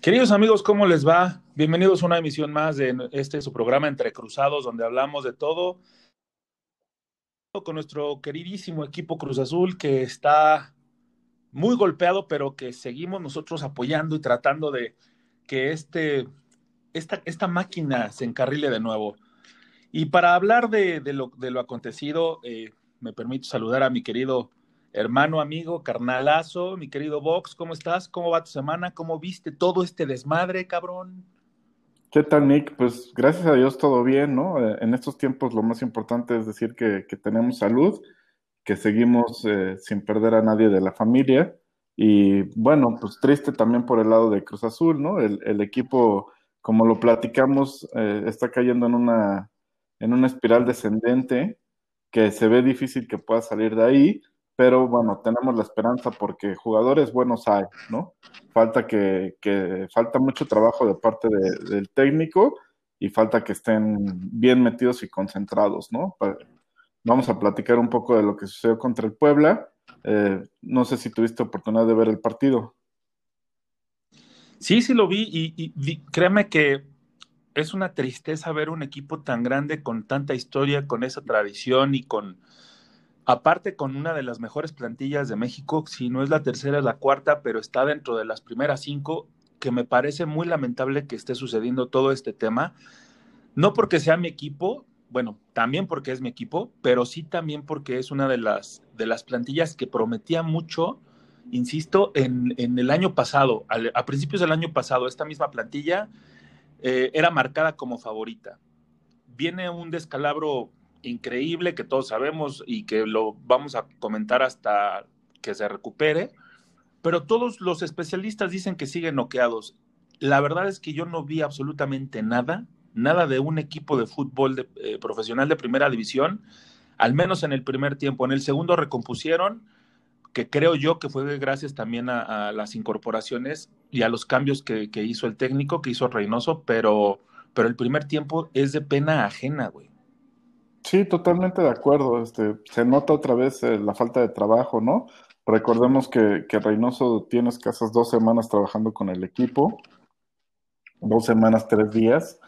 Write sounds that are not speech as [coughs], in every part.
Queridos amigos, ¿cómo les va? Bienvenidos a una emisión más de este su programa Entre Cruzados, donde hablamos de todo con nuestro queridísimo equipo Cruz Azul que está muy golpeado, pero que seguimos nosotros apoyando y tratando de que este, esta, esta máquina se encarrile de nuevo. Y para hablar de, de, lo, de lo, acontecido, eh, me permito saludar a mi querido hermano, amigo, carnalazo, mi querido Vox, ¿cómo estás? ¿Cómo va tu semana? ¿Cómo viste todo este desmadre, cabrón? ¿Qué tal, Nick? Pues gracias a Dios todo bien, ¿no? Eh, en estos tiempos lo más importante es decir que, tenemos salud, que seguimos eh, sin perder a nadie de la familia. Y bueno, pues triste también por el lado de Cruz Azul, ¿no? El, el equipo, como lo platicamos, eh, está cayendo en una, en una espiral descendente que se ve difícil que pueda salir de ahí pero bueno, tenemos la esperanza porque jugadores buenos hay, ¿no? Falta que, que falta mucho trabajo de parte de, del técnico y falta que estén bien metidos y concentrados, ¿no? Vamos a platicar un poco de lo que sucedió contra el Puebla. Eh, no sé si tuviste oportunidad de ver el partido. Sí, sí lo vi y, y, y créeme que es una tristeza ver un equipo tan grande con tanta historia, con esa tradición y con, Aparte con una de las mejores plantillas de México, si no es la tercera, es la cuarta, pero está dentro de las primeras cinco, que me parece muy lamentable que esté sucediendo todo este tema. No porque sea mi equipo, bueno, también porque es mi equipo, pero sí también porque es una de las, de las plantillas que prometía mucho, insisto, en, en el año pasado, a principios del año pasado, esta misma plantilla eh, era marcada como favorita. Viene un descalabro increíble que todos sabemos y que lo vamos a comentar hasta que se recupere, pero todos los especialistas dicen que siguen noqueados. La verdad es que yo no vi absolutamente nada, nada de un equipo de fútbol de, eh, profesional de primera división, al menos en el primer tiempo. En el segundo recompusieron, que creo yo que fue gracias también a, a las incorporaciones y a los cambios que, que, hizo el técnico, que hizo Reynoso, pero, pero el primer tiempo es de pena ajena, güey. Sí, totalmente de acuerdo. Este, se nota otra vez eh, la falta de trabajo, ¿no? Recordemos que, que Reynoso tiene escasas dos semanas trabajando con el equipo, dos semanas, tres días.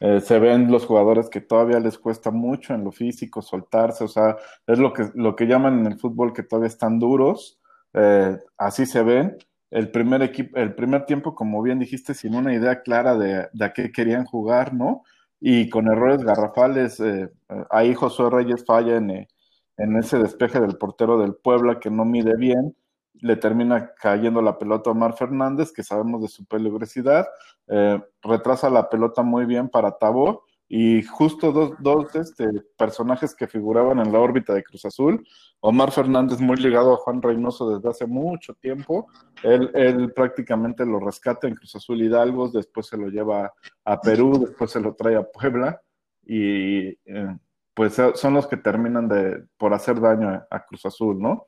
Eh, se ven los jugadores que todavía les cuesta mucho en lo físico soltarse, o sea, es lo que, lo que llaman en el fútbol que todavía están duros, eh, así se ven. El primer, equipo, el primer tiempo, como bien dijiste, sin una idea clara de, de a qué querían jugar, ¿no? Y con errores garrafales. Eh, ahí Josué Reyes falla en, eh, en, ese despeje del portero del Puebla que no mide bien. Le termina cayendo la pelota a Omar Fernández, que sabemos de su peligrosidad. Eh, retrasa la pelota muy bien para Tabó y justo dos, dos este, personajes que figuraban en la órbita de Cruz Azul, Omar Fernández muy ligado a Juan Reynoso desde hace mucho tiempo, él, él prácticamente lo rescata en Cruz Azul Hidalgo, después se lo lleva a Perú, después se lo trae a Puebla y eh, pues son los que terminan de, por hacer daño a, a Cruz Azul, ¿no?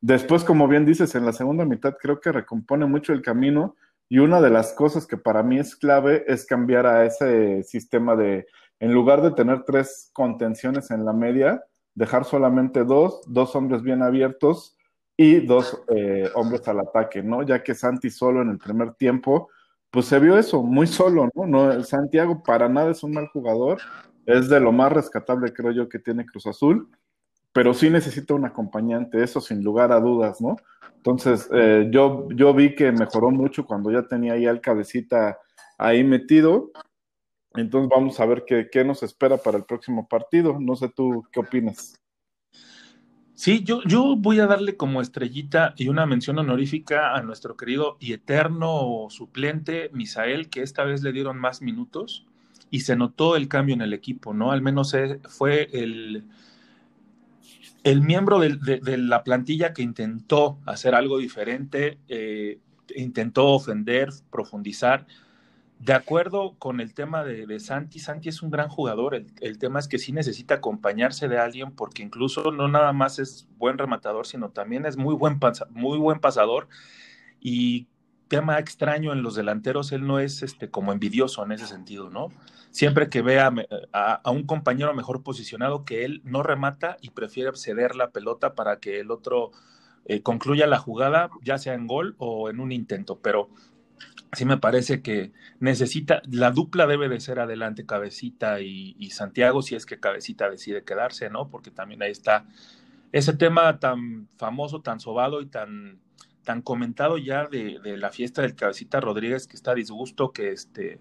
Después, como bien dices, en la segunda mitad creo que recompone mucho el camino y una de las cosas que para mí es clave es cambiar a ese sistema de, en lugar de tener tres contenciones en la media, dejar solamente dos, dos hombres bien abiertos y dos eh, hombres al ataque, ¿no? Ya que Santi solo en el primer tiempo, pues se vio eso, muy solo, ¿no? no Santiago para nada es un mal jugador, es de lo más rescatable, creo yo, que tiene Cruz Azul, pero sí necesita un acompañante, eso sin lugar a dudas, ¿no? Entonces, eh, yo, yo vi que mejoró mucho cuando ya tenía ya el cabecita ahí metido. Entonces, vamos a ver qué, qué nos espera para el próximo partido. No sé tú qué opinas. Sí, yo, yo voy a darle como estrellita y una mención honorífica a nuestro querido y eterno suplente Misael, que esta vez le dieron más minutos y se notó el cambio en el equipo, ¿no? Al menos fue el, el miembro de, de, de, la plantilla que intentó hacer algo diferente, eh, intentó ofender, profundizar. de acuerdo con el tema de, Santi, Santi es un gran jugador. El, tema es que sí necesita acompañarse de alguien porque incluso no nada más es buen rematador, sino también es muy buen, muy buen pasador. Y tema extraño en los delanteros, él no es este, como envidioso en ese sentido, ¿no? Siempre que vea a, un compañero mejor posicionado que él, no remata y prefiere ceder la pelota para que el otro eh, concluya la jugada, ya sea en gol o en un intento. Pero sí me parece que necesita, la dupla debe de ser adelante Cabecita y, Santiago, si es que Cabecita decide quedarse, ¿no? Porque también ahí está ese tema tan famoso, tan sobado y tan, tan comentado ya de, de la fiesta del Cabecita Rodríguez, que está a disgusto, que este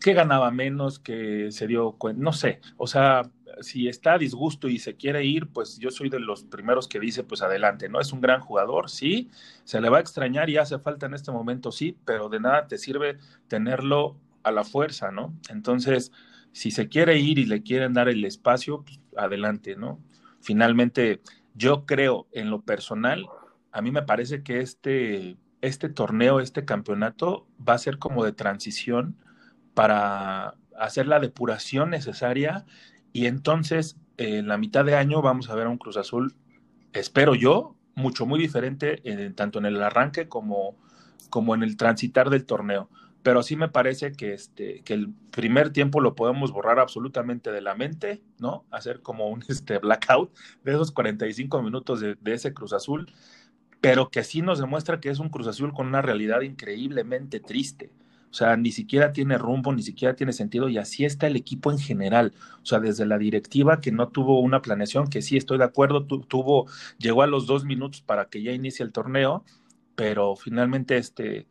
que ganaba menos, que se dio cuenta, no sé, o sea, si está a disgusto y se quiere ir, pues yo soy de los primeros que dice, pues adelante, ¿no? Es un gran jugador, sí, se le va a extrañar y hace falta en este momento, sí, pero de nada te sirve tenerlo a la fuerza, ¿no? Entonces, si se quiere ir y le quieren dar el espacio, pues adelante, ¿no? Finalmente, yo creo en lo personal, a mí me parece que este, este torneo, este campeonato va a ser como de transición para hacer la depuración necesaria y entonces en la mitad de año vamos a ver a un Cruz Azul, espero yo, mucho, muy diferente tanto en el arranque como, como en el transitar del torneo. Pero sí me parece que, este, que el primer tiempo lo podemos borrar absolutamente de la mente, ¿no? Hacer como un [laughs] este, blackout de esos 45 minutos de, de ese Cruz Azul, pero que sí nos demuestra que es un Cruz Azul con una realidad increíblemente triste o sea, ni siquiera tiene rumbo, ni siquiera tiene sentido y así está el equipo en general. O sea, desde la directiva que no tuvo una planeación, que sí estoy de acuerdo, tuvo, llegó a los dos minutos para que ya inicie el torneo, pero finalmente este,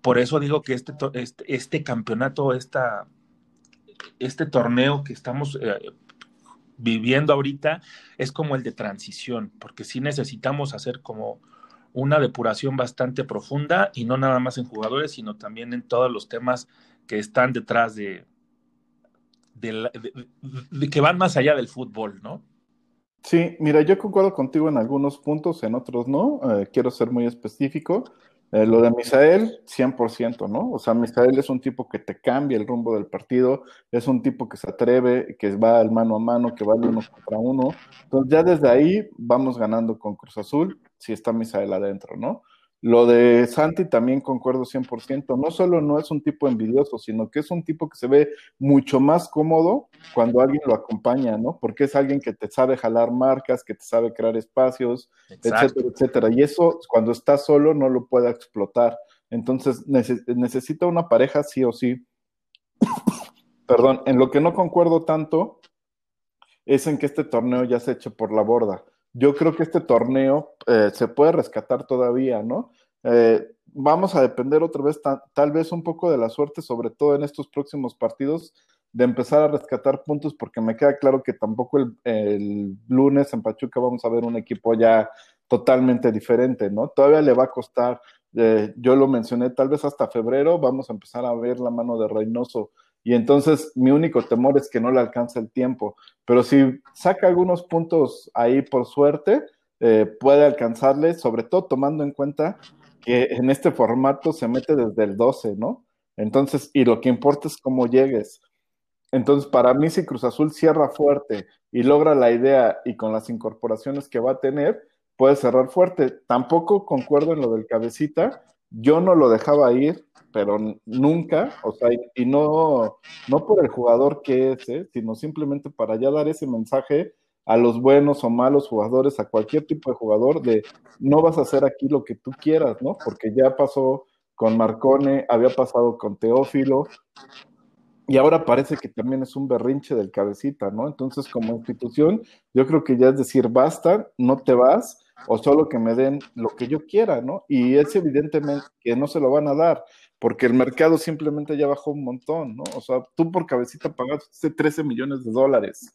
por eso digo que este, este, este campeonato, esta, este torneo que estamos eh, viviendo ahorita es como el de transición, porque sí necesitamos hacer como una depuración bastante profunda y no nada más en jugadores, sino también en todos los temas que están detrás de, de, que van más allá del fútbol, ¿no? Sí, mira, yo concuerdo contigo en algunos puntos, en otros no. Eh, quiero ser muy específico. Eh, lo de Misael, 100%, ¿no? O sea, Misael es un tipo que te cambia el rumbo del partido, es un tipo que se atreve, que va al mano a mano, que va al uno contra uno. Entonces, ya desde ahí vamos ganando con Cruz Azul, si está Misael adentro, ¿no? Lo de Santi también concuerdo 100%. No solo no es un tipo envidioso, sino que es un tipo que se ve mucho más cómodo cuando alguien lo acompaña, ¿no? Porque es alguien que te sabe jalar marcas, que te sabe crear espacios, etcétera, etcétera. Y eso cuando está solo no lo puede explotar. Entonces necesita una pareja sí o sí. [coughs] Perdón, en lo que no concuerdo tanto es en que este torneo ya se eche por la borda yo creo que este torneo eh, se puede rescatar todavía, ¿no? Eh, vamos a depender otra vez tal vez un poco de la suerte, sobre todo en estos próximos partidos, de empezar a rescatar puntos, porque me queda claro que tampoco el, lunes en Pachuca vamos a ver un equipo ya totalmente diferente, ¿no? Todavía le va a costar, eh, yo lo mencioné, tal vez hasta febrero vamos a empezar a ver la mano de Reynoso y entonces mi único temor es que no le alcance el tiempo. Pero si saca algunos puntos ahí por suerte, eh, puede alcanzarle, sobre todo tomando en cuenta que en este formato se mete desde el 12, ¿no? Entonces, y lo que importa es cómo llegues. Entonces, para mí, si Cruz Azul cierra fuerte y logra la idea y con las incorporaciones que va a tener, puede cerrar fuerte. Tampoco concuerdo en lo del cabecita. Yo no lo dejaba ir pero nunca, o sea, y no, no por el jugador que es, ¿eh? sino simplemente para ya dar ese mensaje a los buenos o malos jugadores, a cualquier tipo de jugador, de no vas a hacer aquí lo que tú quieras, ¿no? Porque ya pasó con Marcone, había pasado con Teófilo, y ahora parece que también es un berrinche del cabecita, ¿no? Entonces, como institución, yo creo que ya es decir, basta, no te vas, o solo que me den lo que yo quiera, ¿no? Y es evidentemente que no se lo van a dar porque el mercado simplemente ya bajó un montón, ¿no? O sea, tú por cabecita pagaste 13 millones de dólares.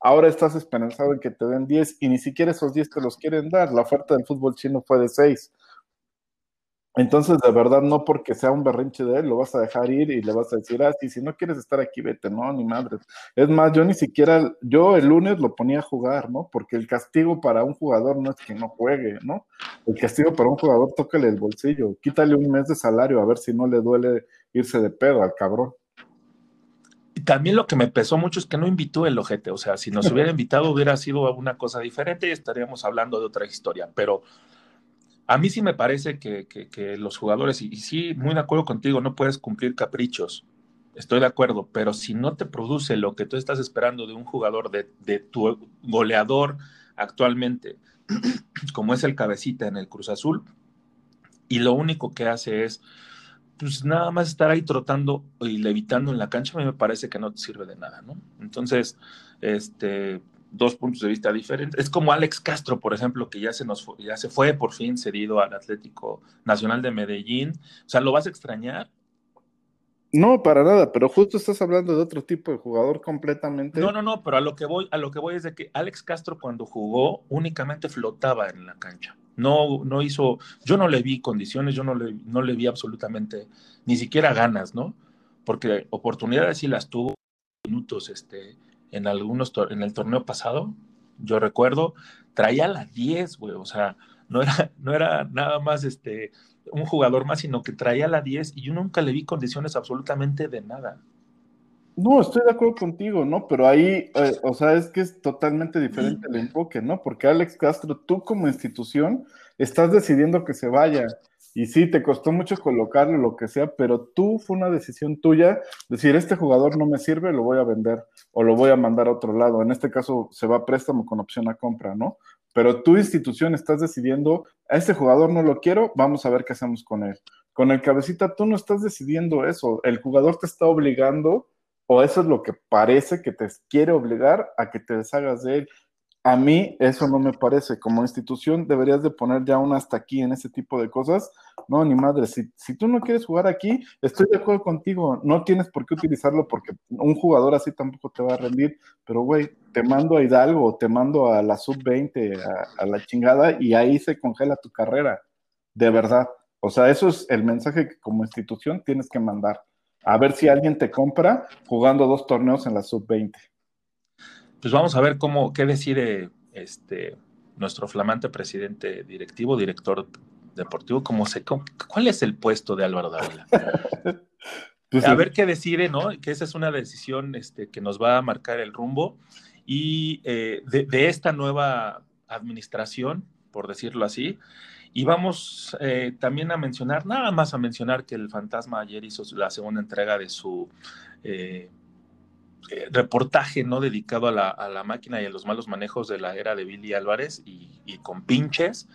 Ahora estás esperanzado en que te den 10 y ni siquiera esos 10 te los quieren dar. La oferta del fútbol chino fue de 6. Entonces, de verdad, no porque sea un berrinche de él, lo vas a dejar ir y le vas a decir, ah, sí, si no quieres estar aquí, vete, no, ni madre. Es más, yo ni siquiera, yo el lunes lo ponía a jugar, ¿no? Porque el castigo para un jugador no es que no juegue, ¿no? El castigo para un jugador, tócale el bolsillo, quítale un mes de salario a ver si no le duele irse de pedo al cabrón. Y también lo que me pesó mucho es que no invitó el ojete, o sea, si nos hubiera [laughs] invitado hubiera sido una cosa diferente y estaríamos hablando de otra historia, pero a mí sí me parece que, los jugadores, y, sí, muy de acuerdo contigo, no puedes cumplir caprichos, estoy de acuerdo, pero si no te produce lo que tú estás esperando de un jugador, de, tu goleador actualmente, [clears throat] como es el cabecita en el Cruz Azul, y lo único que hace es, pues nada más estar ahí trotando y levitando en la cancha, a mí me parece que no te sirve de nada, ¿no? Entonces, este, dos puntos de vista diferentes. Es como Alex Castro, por ejemplo, que ya se nos fue, ya se fue por fin cedido al Atlético Nacional de Medellín. O sea, ¿lo vas a extrañar? No, para nada, pero justo estás hablando de otro tipo de jugador completamente. No, no, no, pero a lo que voy, a lo que voy es de que Alex Castro cuando jugó únicamente flotaba en la cancha. No, no hizo, yo no le vi condiciones, yo no le, no le vi absolutamente ni siquiera ganas, ¿no? Porque oportunidades sí las tuvo minutos, este, en algunos en el torneo pasado, yo recuerdo, traía la 10, güey, o sea, no era, [laughs] no era nada más este, un jugador más, sino que traía la 10 y yo nunca le vi condiciones absolutamente de nada. No, estoy de acuerdo contigo, ¿no? Pero ahí, eh, o sea, es que es totalmente diferente el enfoque, ¿no? Porque Alex Castro, tú como institución, estás decidiendo que se vaya. Y sí, te costó mucho colocarlo, lo que sea, pero tú fue una decisión tuya decir, este jugador no me sirve, lo voy a vender o lo voy a mandar a otro lado. En este caso se va a préstamo con opción a compra, ¿no? Pero tu institución estás decidiendo, a este jugador no lo quiero, vamos a ver qué hacemos con él. Con el cabecita tú no estás decidiendo eso, el jugador te está obligando, o eso es lo que parece que te quiere obligar a que te deshagas de él. A mí eso no me parece. Como institución deberías de poner ya un hasta aquí en ese tipo de cosas. No, ni madre. Si, si tú no quieres jugar aquí, estoy de acuerdo contigo. No tienes por qué utilizarlo porque un jugador así tampoco te va a rendir. Pero, güey, te mando a Hidalgo, te mando a la sub-20, a, a la chingada, y ahí se congela tu carrera. De verdad. O sea, eso es el mensaje que como institución tienes que mandar. A ver si alguien te compra jugando dos torneos en la sub-20 pues vamos a ver cómo, qué decide este, nuestro flamante presidente directivo, director deportivo, cómo se, cuál es el puesto de Álvaro Dávila. [laughs] Pues a ver qué decide, ¿no? Que esa es una decisión este, que nos va a marcar el rumbo y eh, de, esta nueva administración, por decirlo así. Y vamos eh, también a mencionar, nada más a mencionar que el fantasma ayer hizo la segunda entrega de su eh, eh, reportaje no dedicado a la, máquina y a los malos manejos de la era de Billy Álvarez y, con pinches.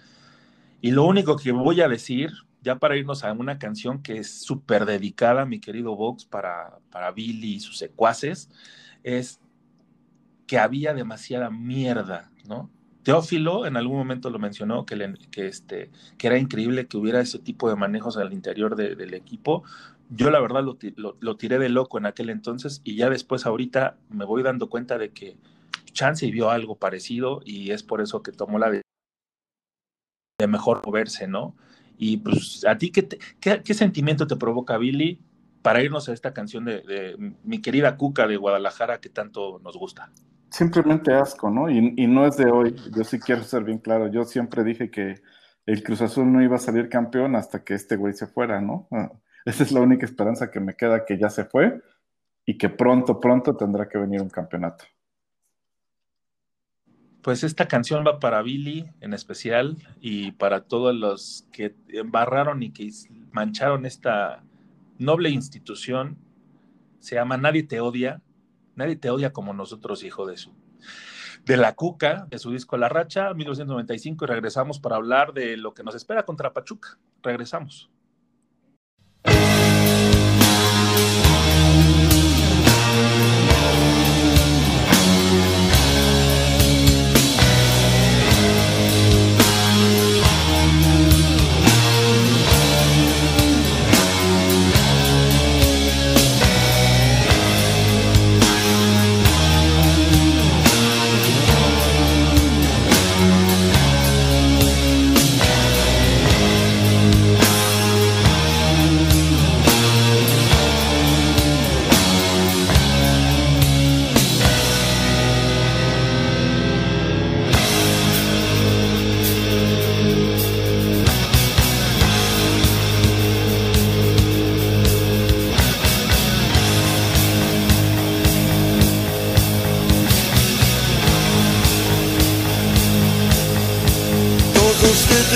Y lo único que voy a decir, ya para irnos a una canción que es súper dedicada, mi querido Vox, para, para Billy y sus secuaces, es que había demasiada mierda, ¿no? Teófilo en algún momento lo mencionó, que, que, este, que era increíble que hubiera ese tipo de manejos al interior del equipo, yo la verdad lo, tiré de loco en aquel entonces y ya después ahorita me voy dando cuenta de que Chance vio algo parecido y es por eso que tomó la de, mejor moverse, ¿no? Y pues a ti, ¿qué, qué, sentimiento te provoca Billy para irnos a esta canción de, mi querida Cuca de Guadalajara que tanto nos gusta? Simplemente asco, ¿no? Y, y no es de hoy, yo sí quiero ser bien claro, yo siempre dije que el Cruz Azul no iba a salir campeón hasta que este güey se fuera, ¿no? Esa es la única esperanza que me queda, que ya se fue y que pronto, pronto tendrá que venir un campeonato. Pues esta canción va para Billy en especial y para todos los que embarraron y que mancharon esta noble institución. Se llama Nadie te odia. Nadie te odia como nosotros, hijo de su. De la Cuca, de su disco La Racha, 1995, y regresamos para hablar de lo que nos espera contra Pachuca. Regresamos. Thank you.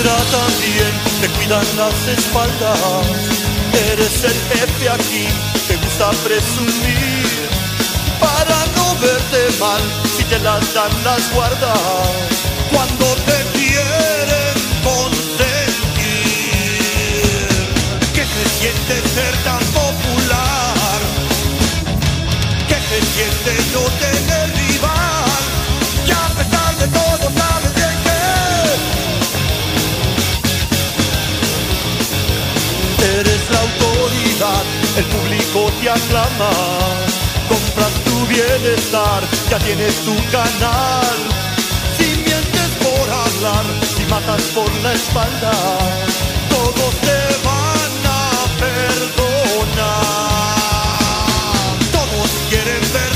Bien, te cuidan las espaldas. Eres el jefe aquí, te gusta presumir. Para no verte mal, si te las dan las guardas. Cuando te quieren consentir. Que se siente ser tan popular. Que se siente no tener rival. Y a pesar de todo El público te aclama. Compras tu bienestar, ya tienes tu canal. Si mientes por hablar, si matas por la espalda, todos te van a perdonar. Todos quieren verte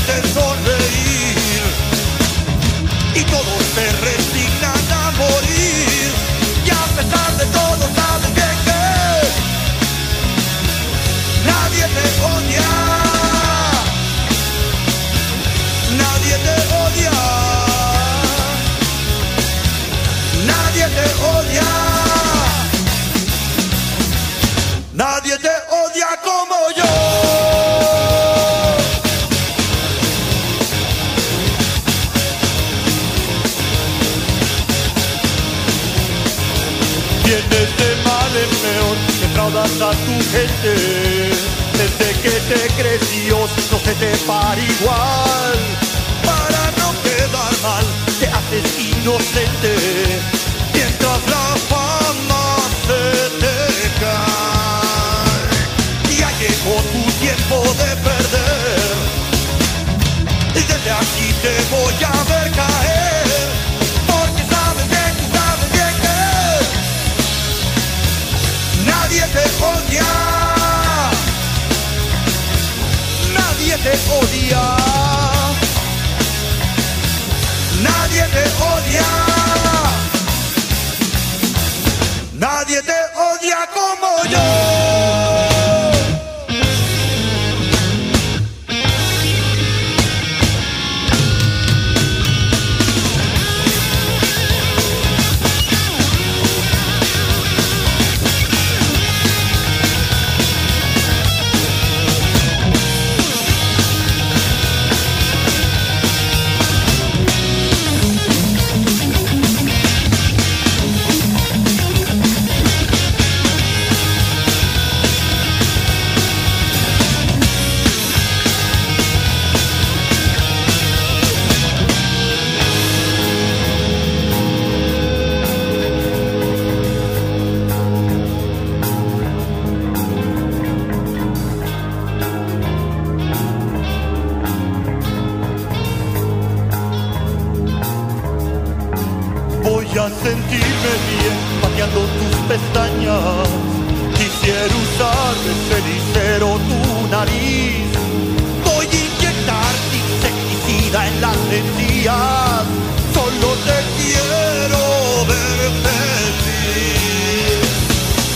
Te creció, no se te para igual. Para no quedar mal, te haces inocente. Odia. Nadie te odia. Nadie te odia como yo. Sentirme bien pateando tus pestañas. Quisiera usar de cenicero tu nariz. Voy a inyectar insecticida en las encías. Solo te quiero ver feliz.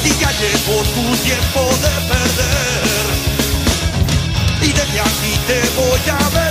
Y ya llegó tu tiempo de perder. Y desde aquí te voy a ver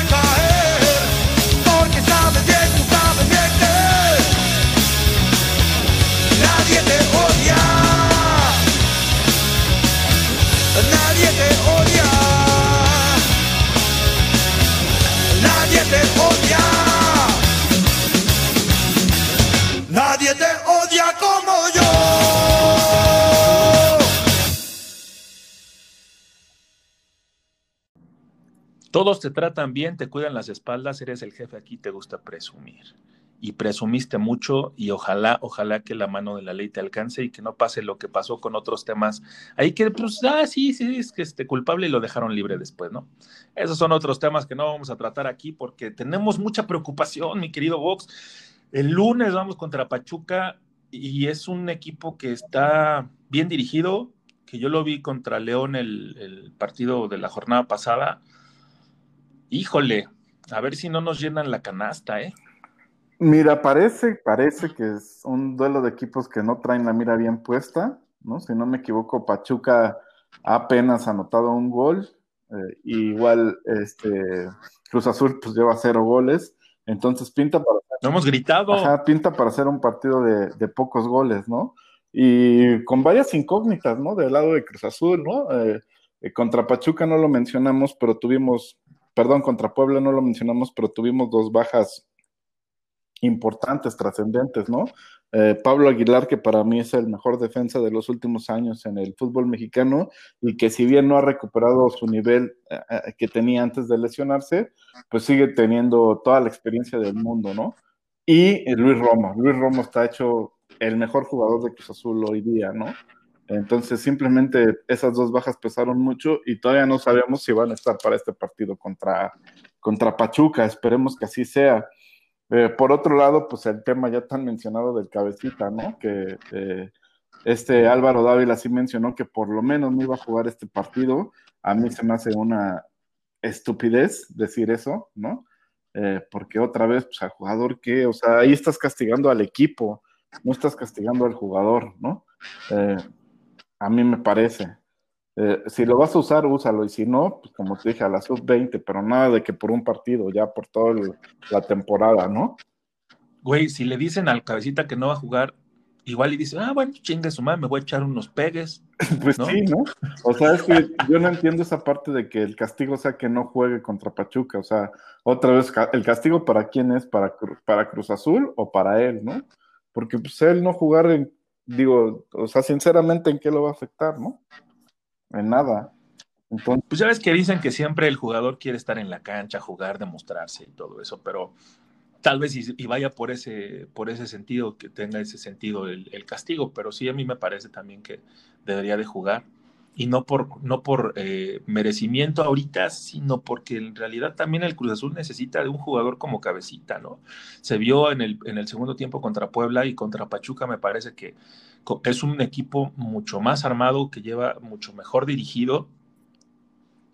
Todos te tratan bien, te cuidan las espaldas, eres el jefe aquí, te gusta presumir. Y presumiste mucho y ojalá, ojalá que la mano de la ley te alcance y que no pase lo que pasó con otros temas. Ahí que, pues, ah, sí, sí, es que este culpable y lo dejaron libre después, ¿no? Esos son otros temas que no vamos a tratar aquí porque tenemos mucha preocupación, mi querido Vox. El lunes vamos contra Pachuca y es un equipo que está bien dirigido, que yo lo vi contra León el, el partido de la jornada pasada. Híjole, a ver si no nos llenan la canasta, ¿eh? Mira, parece, parece que es un duelo de equipos que no traen la mira bien puesta, ¿no? Si no me equivoco, Pachuca ha apenas anotado un gol, eh, igual este Cruz Azul pues lleva cero goles, Entonces pinta para... No hemos gritado. Ajá, pinta para hacer un partido de, pocos goles, ¿no? Y con varias incógnitas, ¿no? Del lado de Cruz Azul, ¿no? Eh, eh, contra Pachuca no lo mencionamos, pero tuvimos, perdón, contra Puebla no lo mencionamos, pero tuvimos dos bajas importantes, trascendentes, ¿no? Eh, Pablo Aguilar, que para mí es el mejor defensa de los últimos años en el fútbol mexicano y que si bien no ha recuperado su nivel eh, eh, que tenía antes de lesionarse, pues sigue teniendo toda la experiencia del mundo, ¿no? Y Luis Romo, Luis Romo está hecho el mejor jugador de Cruz Azul hoy día, ¿no? Entonces simplemente esas dos bajas pesaron mucho y todavía no sabemos si van a estar para este partido contra, contra Pachuca, esperemos que así sea. Eh, por otro lado, pues el tema ya tan mencionado del cabecita, ¿no? Que eh, este Álvaro Dávila sí mencionó que por lo menos no iba a jugar este partido. A mí se me hace una estupidez decir eso, ¿no? Eh, porque otra vez, pues al jugador que, o sea, ahí estás castigando al equipo, no estás castigando al jugador, ¿no? A mí me parece. Eh, si lo vas a usar, úsalo. Y si no, pues como te dije, a la sub-20, pero nada de que por un partido, ya por toda la temporada, ¿no? Güey, si le dicen al cabecita que no va a jugar, igual y dice, ah, bueno, chingue su madre, me voy a echar unos pegues. [laughs] pues sí, ¿no? O sea, es que yo no entiendo esa parte de que el castigo sea que no juegue contra Pachuca. O sea, otra vez, ¿el castigo para quién es? ¿Para, para Cruz Azul o para él, no? Porque pues él no jugar en, digo, o sea, sinceramente, ¿en qué lo va a afectar, no? en nada. Entonces, pues ya ves que dicen que siempre el jugador quiere estar en la cancha, jugar, demostrarse y todo eso, pero tal vez y, vaya por ese, por ese sentido, que tenga ese sentido el, castigo, pero sí a mí me parece también que debería de jugar y no por, no por eh, merecimiento ahorita, sino porque en realidad también el Cruz Azul necesita de un jugador como cabecita, ¿no? Se vio en el, en el segundo tiempo contra Puebla y contra Pachuca, me parece que es un equipo mucho más armado, que lleva mucho mejor dirigido,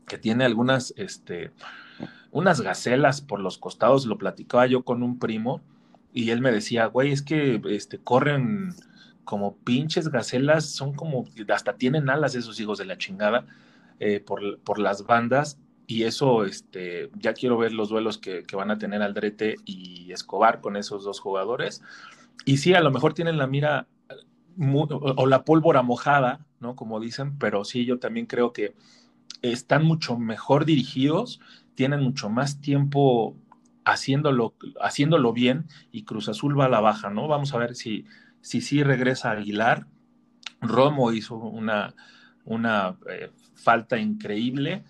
que tiene algunas, este, unas gacelas por los costados, lo platicaba yo con un primo y él me decía, güey, es que este, corren como pinches gacelas, son como, hasta tienen alas esos hijos de la chingada eh, por, por, las bandas y eso, este, ya quiero ver los duelos que, que van a tener Aldrete y Escobar con esos dos jugadores. Y sí, a lo mejor tienen la mira o la pólvora mojada, ¿no? Como dicen, pero sí, yo también creo que están mucho mejor dirigidos, tienen mucho más tiempo haciéndolo, haciéndolo bien y Cruz Azul va a la baja, ¿no? Vamos a ver si si sí regresa Aguilar. Romo hizo una, una eh, falta increíble,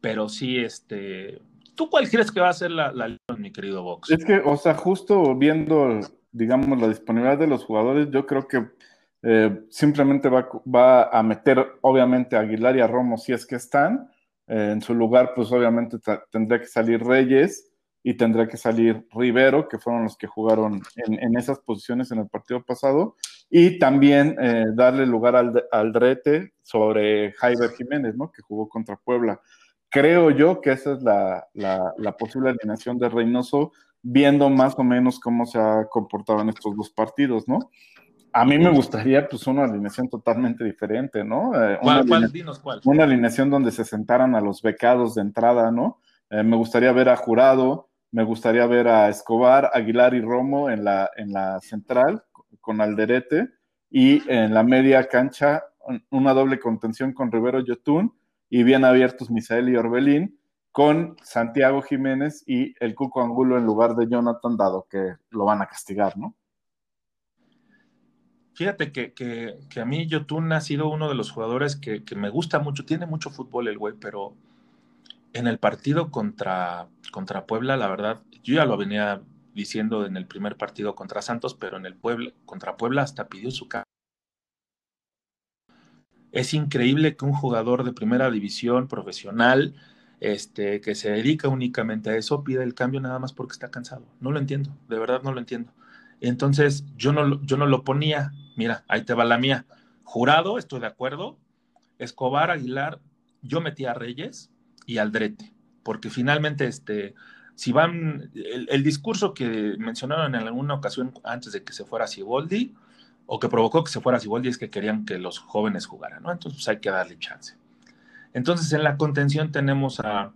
pero sí, este, ¿tú cuál crees que va a ser la, la mi querido Vox? Es que, o sea, justo viendo, digamos, la disponibilidad de los jugadores, yo creo que eh, simplemente va, a meter, obviamente, a Aguilar y a Romo si es que están. Eh, en su lugar, pues obviamente tendría que salir Reyes y tendría que salir Rivero, que fueron los que jugaron en, esas posiciones en el partido pasado, y también eh, darle lugar al, al, Drete sobre Jaiber Jiménez, ¿no? Que jugó contra Puebla. Creo yo que esa es la, la, la posible alineación de Reynoso, viendo más o menos cómo se ha comportado en estos dos partidos, ¿no? A mí me gustaría pues una alineación totalmente diferente, ¿no? Eh, ¿Cuál, cuál? Dinos cuál. Una alineación donde se sentaran a los becados de entrada, ¿no? Eh, me gustaría ver a Jurado, me gustaría ver a Escobar, Aguilar y Romo en la, en la central con Alderete y en la media cancha una doble contención con Rivero Yotún y bien abiertos Misael y Orbelín con Santiago Jiménez y el Cuco Angulo en lugar de Jonathan, dado que lo van a castigar, ¿no? Fíjate que, a mí Yotun ha sido uno de los jugadores que, me gusta mucho, tiene mucho fútbol el güey, pero en el partido contra, contra Puebla, la verdad, yo ya lo venía diciendo en el primer partido contra Santos, pero en el Puebla, contra Puebla hasta pidió su cambio. Es increíble que un jugador de primera división profesional, este, que se dedica únicamente a eso, pida el cambio nada más porque está cansado. No lo entiendo, de verdad no lo entiendo. Entonces, yo no, yo no lo ponía. Mira, ahí te va la mía. Jurado, estoy de acuerdo. Escobar, Aguilar, yo metí a Reyes y Aldrete, porque finalmente, este, si van, el, discurso que mencionaron en alguna ocasión antes de que se fuera Siboldi, o que provocó que se fuera Siboldi, es que querían que los jóvenes jugaran, ¿no? Entonces pues, hay que darle chance. Entonces, en la contención tenemos a,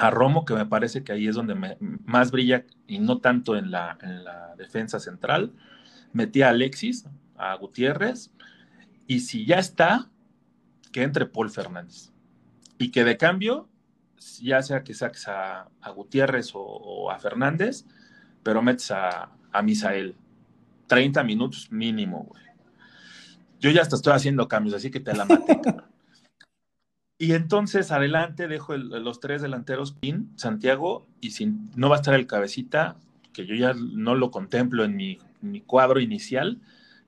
a Romo, que me parece que ahí es donde más brilla y no tanto en la, en la defensa central. Metí a Alexis, a Gutiérrez, y si ya está, que entre Paul Fernández. Y que de cambio, ya sea que saques a, Gutiérrez o, a Fernández, pero metes a, a Misael. 30 minutos mínimo, güey. Yo ya hasta estoy haciendo cambios, así que te la maté. [laughs] y entonces adelante dejo los tres delanteros, Pin, Santiago, y si no va a estar el cabecita, que yo ya no lo contemplo en mi, cuadro inicial,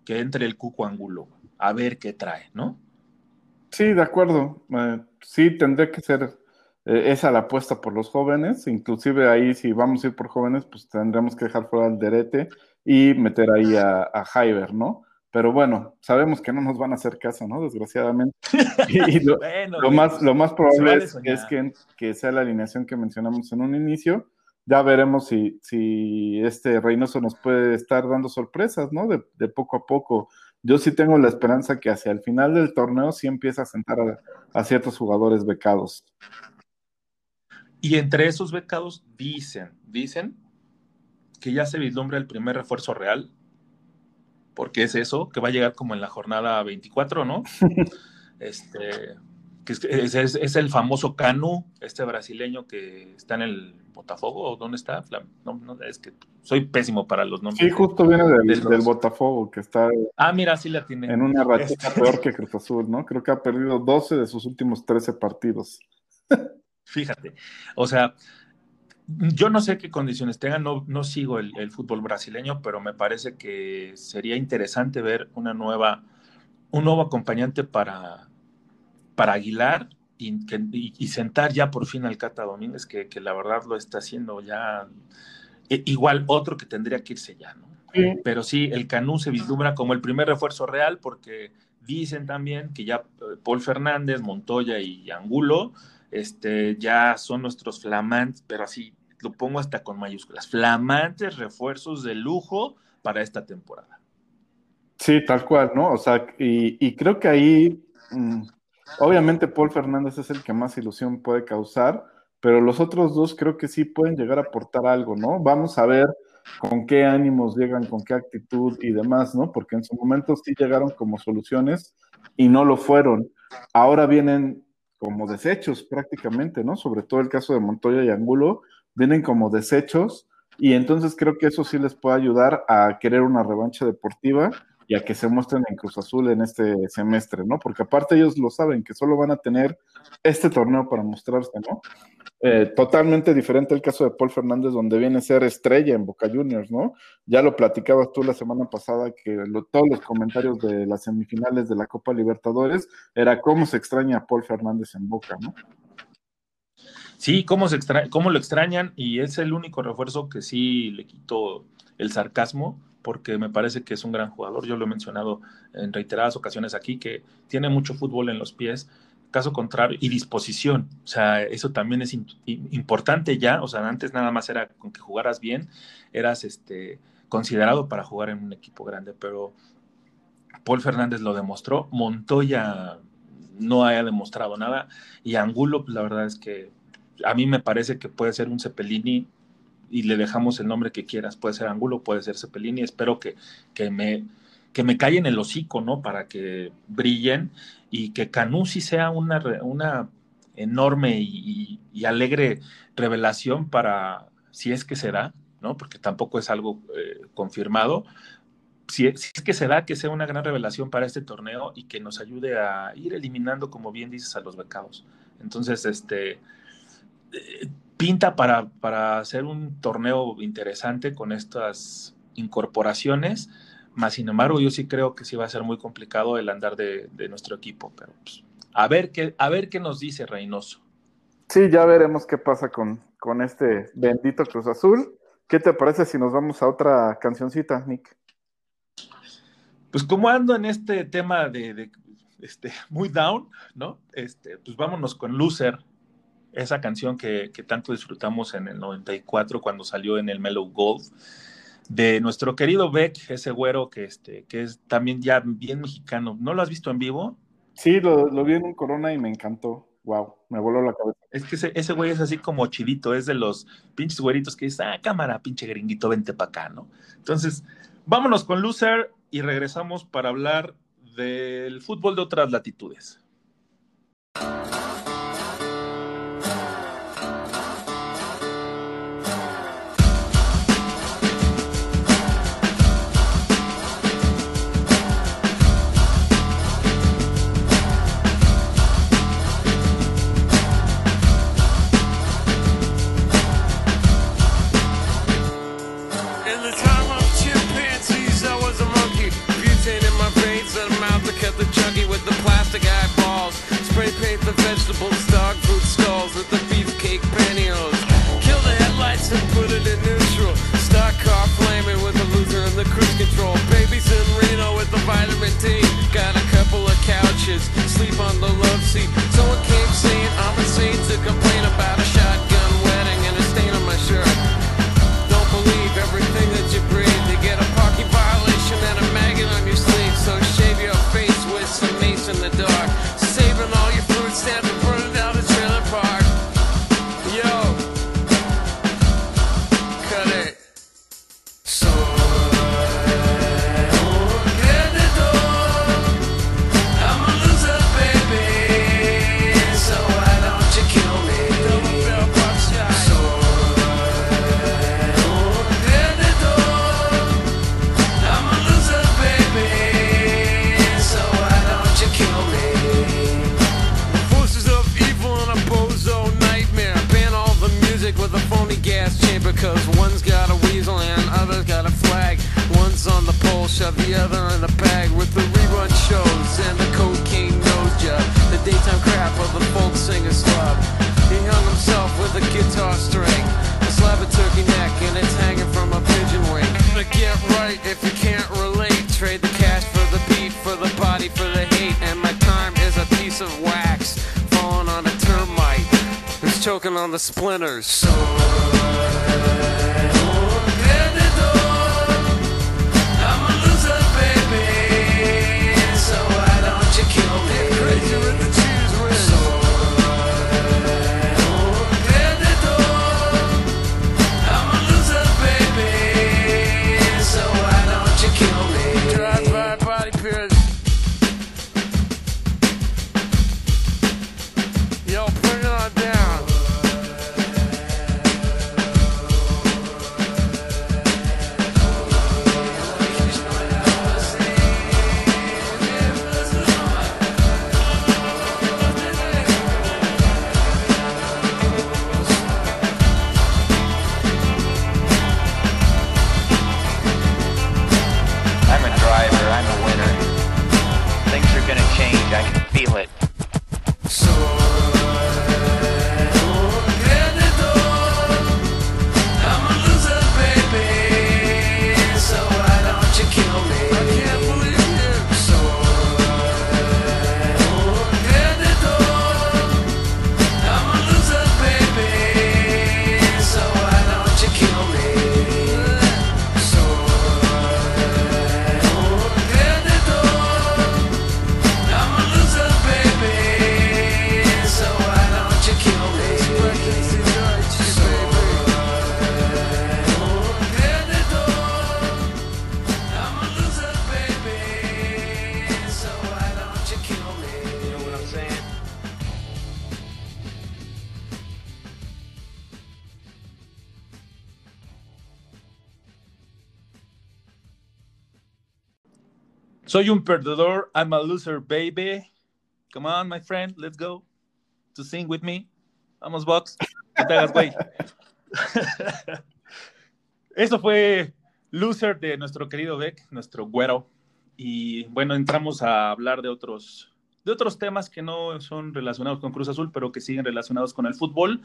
que entre el Cuco Angulo, a ver qué trae, ¿no? Sí, de acuerdo. Eh, sí, tendría que ser eh, esa la apuesta por los jóvenes. Inclusive ahí, si vamos a ir por jóvenes, pues tendremos que dejar fuera al Derete y meter ahí a, a Jaiber, ¿no? Pero bueno, sabemos que no nos van a hacer caso, ¿no? Desgraciadamente. [laughs] Y lo, más, lo más probable es, que, que, sea la alineación que mencionamos en un inicio. Ya veremos si, si este Reynoso nos puede estar dando sorpresas, ¿no? De, poco a poco. Yo sí tengo la esperanza que hacia el final del torneo sí empieza a sentar a, ciertos jugadores becados. Y entre esos becados dicen, dicen que ya se vislumbra el primer refuerzo real porque es eso, que va a llegar como en la jornada 24, ¿no? [laughs] este, que es, el famoso Canu, este brasileño que está en el Botafogo, ¿dónde está? No, es que soy pésimo para los nombres. Sí, justo viene del, Botafogo, que está ah, mira, sí la tiene. en una ratita este. peor que Cruz Azul, ¿no? Creo que ha perdido 12 de sus últimos 13 partidos. Fíjate, o sea, yo no sé qué condiciones tengan, no, no sigo el, fútbol brasileño, pero me parece que sería interesante ver una nueva, un nuevo acompañante para, para Aguilar y, sentar ya por fin al Cata Domínguez, que, la verdad lo está haciendo ya. E, igual otro que tendría que irse ya, ¿no? Pero sí, el Canú se vislumbra como el primer refuerzo real porque dicen también que ya eh, Paul Fernández, Montoya y Angulo este, ya son nuestros flamantes, pero así lo pongo hasta con mayúsculas, flamantes refuerzos de lujo para esta temporada. Sí, tal cual, ¿no? O sea, y, creo que ahí, mm, obviamente Paul Fernández es el que más ilusión puede causar, pero los otros dos creo que sí pueden llegar a aportar algo, ¿no? Vamos a ver con qué ánimos llegan, con qué actitud y demás, ¿no? Porque en su momento sí llegaron como soluciones y no lo fueron. Ahora vienen como desechos prácticamente, ¿no? Sobre todo el caso de Montoya y Angulo, vienen como desechos y entonces creo que eso sí les puede ayudar a querer una revancha deportiva y a que se muestren en Cruz Azul en este semestre, ¿no? Porque aparte ellos lo saben, que solo van a tener este torneo para mostrarse, ¿no? Eh, totalmente diferente el caso de Paul Fernández, donde viene a ser estrella en Boca Juniors, ¿no? Ya lo platicabas tú la semana pasada, que todos los comentarios de las semifinales de la Copa Libertadores era cómo se extraña a Paul Fernández en Boca, ¿no? Sí, cómo, se cómo lo extrañan y es el único refuerzo que sí le quito el sarcasmo porque me parece que es un gran jugador. Yo lo he mencionado en reiteradas ocasiones aquí, que tiene mucho fútbol en los pies, caso contrario, y disposición. O sea, eso también es importante ya. O sea, antes nada más era con que jugaras bien, eras este, considerado para jugar en un equipo grande, pero Paul Fernández lo demostró, Montoya no haya demostrado nada, y Angulo, pues la verdad es que a mí me parece que puede ser un Cepelini y le dejamos el nombre que quieras, puede ser Angulo, puede ser Cepelini, espero que, que me que me callen el hocico, ¿no? Para que brillen y que Canusi sea una, una enorme y, alegre revelación para, si es que se da, ¿no? Porque tampoco es algo eh, confirmado. Si, si, es que se da, que sea una gran revelación para este torneo y que nos ayude a ir eliminando, como bien dices, a los becados. Entonces, este, pinta para, para hacer un torneo interesante con estas incorporaciones, más sin embargo yo sí creo que sí va a ser muy complicado el andar de, nuestro equipo, pero pues, a, ver qué, a ver qué nos dice Reynoso. Sí, ya veremos qué pasa con, con este bendito Cruz Azul. ¿Qué te parece si nos vamos a otra cancioncita, Nick? Pues como ando en este tema de, este, muy down, ¿no? Este, pues vámonos con Loser esa canción que, tanto disfrutamos en el 94 cuando salió en el Mellow Gold, de nuestro querido Beck, ese güero que, este, que es también ya bien mexicano. ¿No lo has visto en vivo? Sí, lo, vi en un Corona y me encantó. wow, me voló la cabeza. Es que ese, ese güey es así como chidito, es de los pinches güeritos que dice, ah, cámara, pinche gringuito, vente para acá, ¿no? Entonces, vámonos con Loser y regresamos para hablar del fútbol de otras latitudes. on the splinters. Soy un perdedor. I'm a loser, baby. Come on, my friend. Let's go to sing with me. Vamos, Box. No te hagas, güey. [laughs] Eso fue Loser de nuestro querido Beck, nuestro güero. Y bueno, entramos a hablar de otros, de otros temas que no son relacionados con Cruz Azul, pero que siguen relacionados con el fútbol.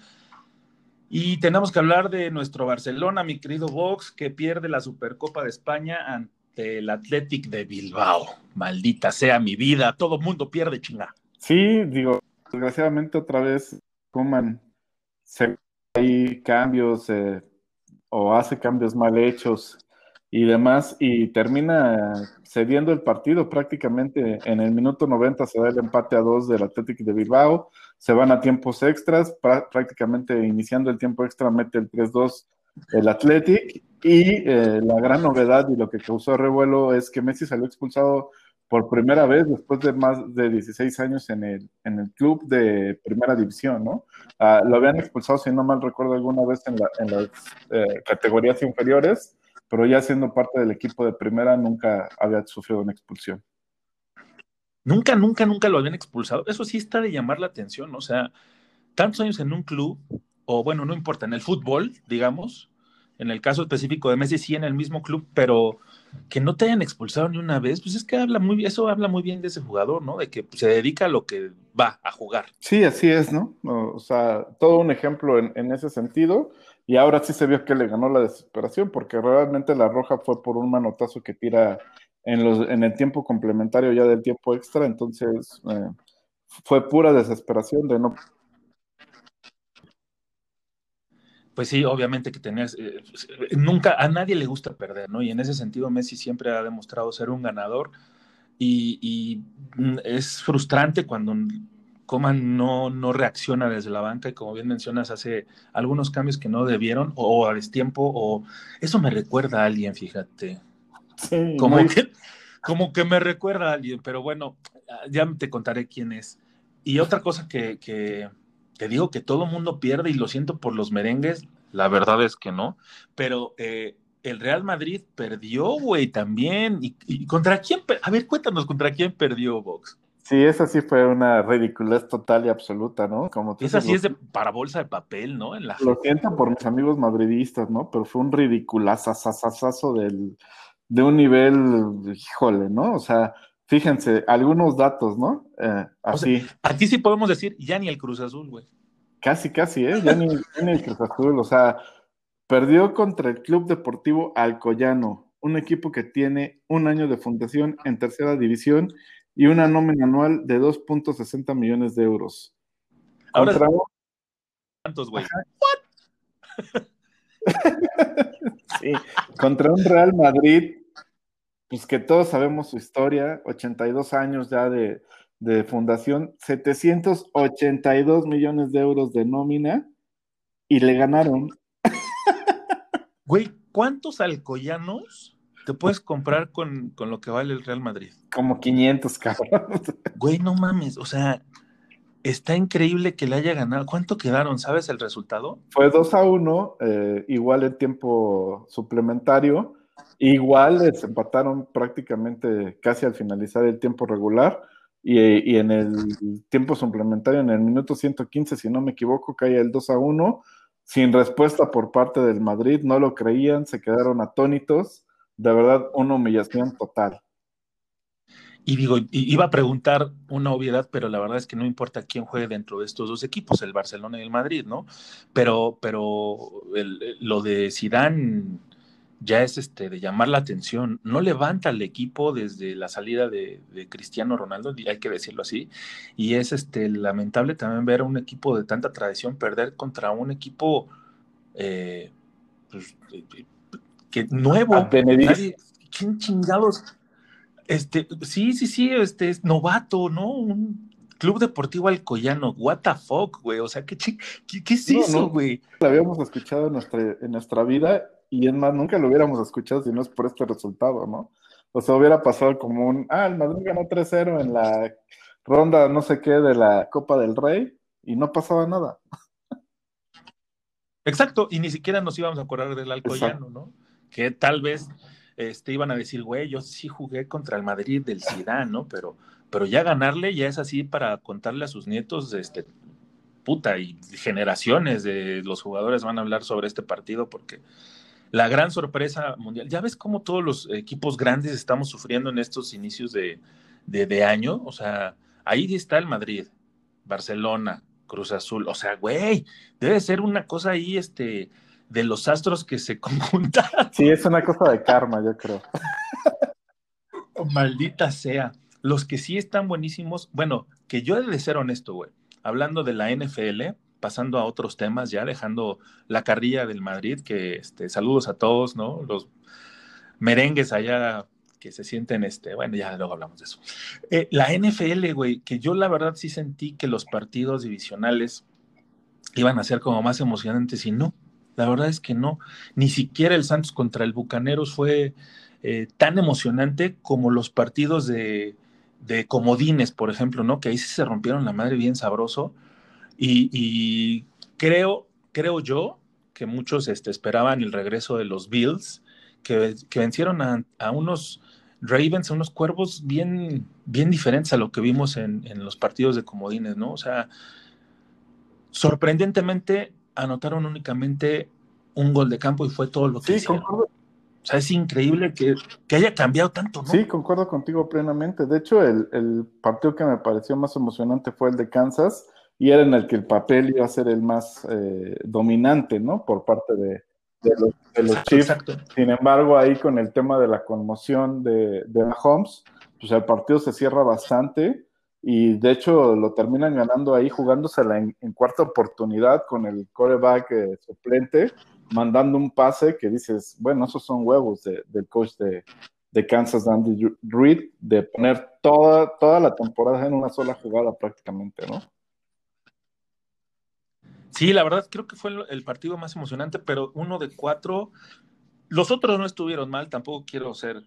Y tenemos que hablar de nuestro Barcelona, mi querido Vox, que pierde la Supercopa de España ante el Athletic de Bilbao. Maldita sea mi vida, todo mundo pierde chinga. Sí, digo, desgraciadamente otra vez Kuman se hay cambios eh, o hace cambios mal hechos y demás, y termina cediendo el partido prácticamente en el minuto 90 se da el empate a dos del Athletic de Bilbao, se van a tiempos extras, prácticamente iniciando el tiempo extra mete el 3-2 el Athletic, y eh, la gran novedad y lo que causó revuelo es que Messi salió expulsado por primera vez después de más de 16 años en el, en el club de primera división, ¿no? Ah, lo habían expulsado, si no mal recuerdo, alguna vez en, las eh, categorías inferiores, pero ya siendo parte del equipo de primera nunca había sufrido una expulsión. Nunca, nunca, nunca lo habían expulsado. Eso sí está de llamar la atención, o sea, tantos años en un club, o bueno, no importa, en el fútbol, digamos, en el caso específico de Messi, sí en el mismo club, pero que no te hayan expulsado ni una vez, pues es que habla muy eso habla muy bien de ese jugador, ¿no? De que se dedica a lo que va a jugar. Sí, así es, ¿no? O sea, todo un ejemplo en, ese sentido. Y ahora sí se vio que le ganó la desesperación, porque realmente la roja fue por un manotazo que tira en, los, en el tiempo complementario ya del tiempo extra, entonces eh, fue pura desesperación de no pues sí, obviamente que tenías, eh, nunca, a nadie le gusta perder, ¿no? Y en ese sentido Messi siempre ha demostrado ser un ganador y, mm, es frustrante cuando Coman no, no reacciona desde la banca y como bien mencionas, hace algunos cambios que no debieron o a destiempo o eso me recuerda a alguien, fíjate. Sí, como, que, como que me recuerda a alguien, pero bueno, ya te contaré quién es. Y otra cosa que, que te digo que todo mundo pierde y lo siento por los merengues, la verdad es que no, pero eh, el Real Madrid perdió, güey, también. ¿Y, contra quién? A ver, cuéntanos, ¿contra quién perdió Vox? Sí, esa sí fue una ridiculez total y absoluta, ¿no? Como esa sí es de para bolsa de papel, ¿no? En la lo siento por mis amigos madridistas, ¿no? Pero fue un ridiculazazazazo del de un nivel, híjole, ¿no? O sea, Fíjense, algunos datos, ¿no? Eh, así. aquí sí podemos decir, ya ni el Cruz Azul, güey. Casi, casi, ¿eh? Ya ni, el Cruz Azul, o sea, perdió contra el Club Deportivo Alcoyano, un equipo que tiene un año de fundación en tercera división y una nómina anual de 2.60 millones de euros. Ahora, ¿cuántos, güey? [laughs] sí, contra un Real Madrid pues que todos sabemos su historia, 82 años ya de, fundación, 782 millones de euros de nómina y le ganaron. [laughs] Güey, ¿cuántos alcoyanos te puedes comprar con, lo que vale el Real Madrid? Como 500, cabrón. [laughs] Güey, no mames, o sea, está increíble que le haya ganado. ¿Cuánto quedaron? ¿Sabes el resultado? Fue 2 a 1, eh, igual el tiempo suplementario Igual les empataron prácticamente casi al finalizar el tiempo regular y, en el tiempo suplementario, en el minuto 115, si no me equivoco, cae el 2 a 1, sin respuesta por parte del Madrid, no lo creían, se quedaron atónitos, de verdad una humillación total. Y digo, iba a preguntar una obviedad, pero la verdad es que no importa quién juegue dentro de estos dos equipos, el Barcelona y el Madrid, ¿no? Pero, pero lo de Zidane ya es este de llamar la atención. No levanta el equipo desde la salida de, Cristiano Ronaldo, hay que decirlo así. Y es este lamentable también ver a un equipo de tanta tradición perder contra un equipo eh, pues, que nuevo. ¿Quién chingados? Este, sí, sí, sí, este es novato, ¿no? Un Club Deportivo Alcoyano, what the fuck, güey. O sea, ¿qué, qué, es eso, güey? Lo habíamos escuchado en nuestra, en nuestra vida y es más, nunca lo hubiéramos escuchado si no es por este resultado, ¿no? O sea, hubiera pasado como un, ah, el Madrid ganó 3-0 en la ronda no sé qué de la Copa del Rey y no pasaba nada. Exacto, y ni siquiera nos íbamos a acordar del Alcoyano, ¿no? Que tal vez este, iban a decir, güey, yo sí jugué contra el Madrid del Zidane, ¿no? Pero, pero ya ganarle ya es así para contarle a sus nietos, este, puta, y generaciones de los jugadores van a hablar sobre este partido porque la gran sorpresa mundial. Ya ves cómo todos los equipos grandes estamos sufriendo en estos inicios de, año. O sea, ahí está el Madrid, Barcelona, Cruz Azul. O sea, güey, debe ser una cosa ahí, este, de los astros que se [laughs] conjuntan. Sí, es una cosa de karma, yo creo. [laughs] Maldita sea. Los que sí están buenísimos, bueno, que yo he de ser honesto, güey. Hablando de la NFL, pasando a otros temas, ya dejando la carrilla del Madrid, que este, saludos a todos, ¿no? Los, merengues allá que se sienten, este, bueno, ya luego hablamos de eso. Eh, la NFL, güey, que yo la verdad sí sentí que los partidos divisionales iban a ser como más emocionantes y no, la verdad es que no, ni siquiera el Santos contra el Bucaneros fue eh, tan emocionante como los partidos de, de, comodines, por ejemplo, ¿no? Que ahí sí se rompieron la madre bien sabroso y, creo, creo yo que muchos este, esperaban el regreso de los Bills, que, vencieron a, unos Ravens, a unos cuervos bien, bien diferentes a lo que vimos en, en los partidos de comodines, ¿no? O sea, sorprendentemente anotaron únicamente un gol de campo y fue todo lo que sí, hicieron. Concuerdo. O sea, es increíble que, haya cambiado tanto, ¿no? Sí, concuerdo contigo plenamente. De hecho, el, partido que me pareció más emocionante fue el de Kansas y era en el que el papel iba a ser el más eh, dominante, ¿no? Por parte de, los, Chiefs. Sin embargo, ahí con el tema de la conmoción de, de Mahomes, pues el partido se cierra bastante y de hecho lo terminan ganando ahí jugándosela en, cuarta oportunidad con el coreback eh, suplente, mandando un pase que dices, bueno, esos son huevos del coach de, Kansas, Andy Reid, de poner toda, toda la temporada en una sola jugada prácticamente, ¿no? Sí, la verdad creo que fue el partido más emocionante, pero uno de cuatro, los otros no estuvieron mal, tampoco quiero ser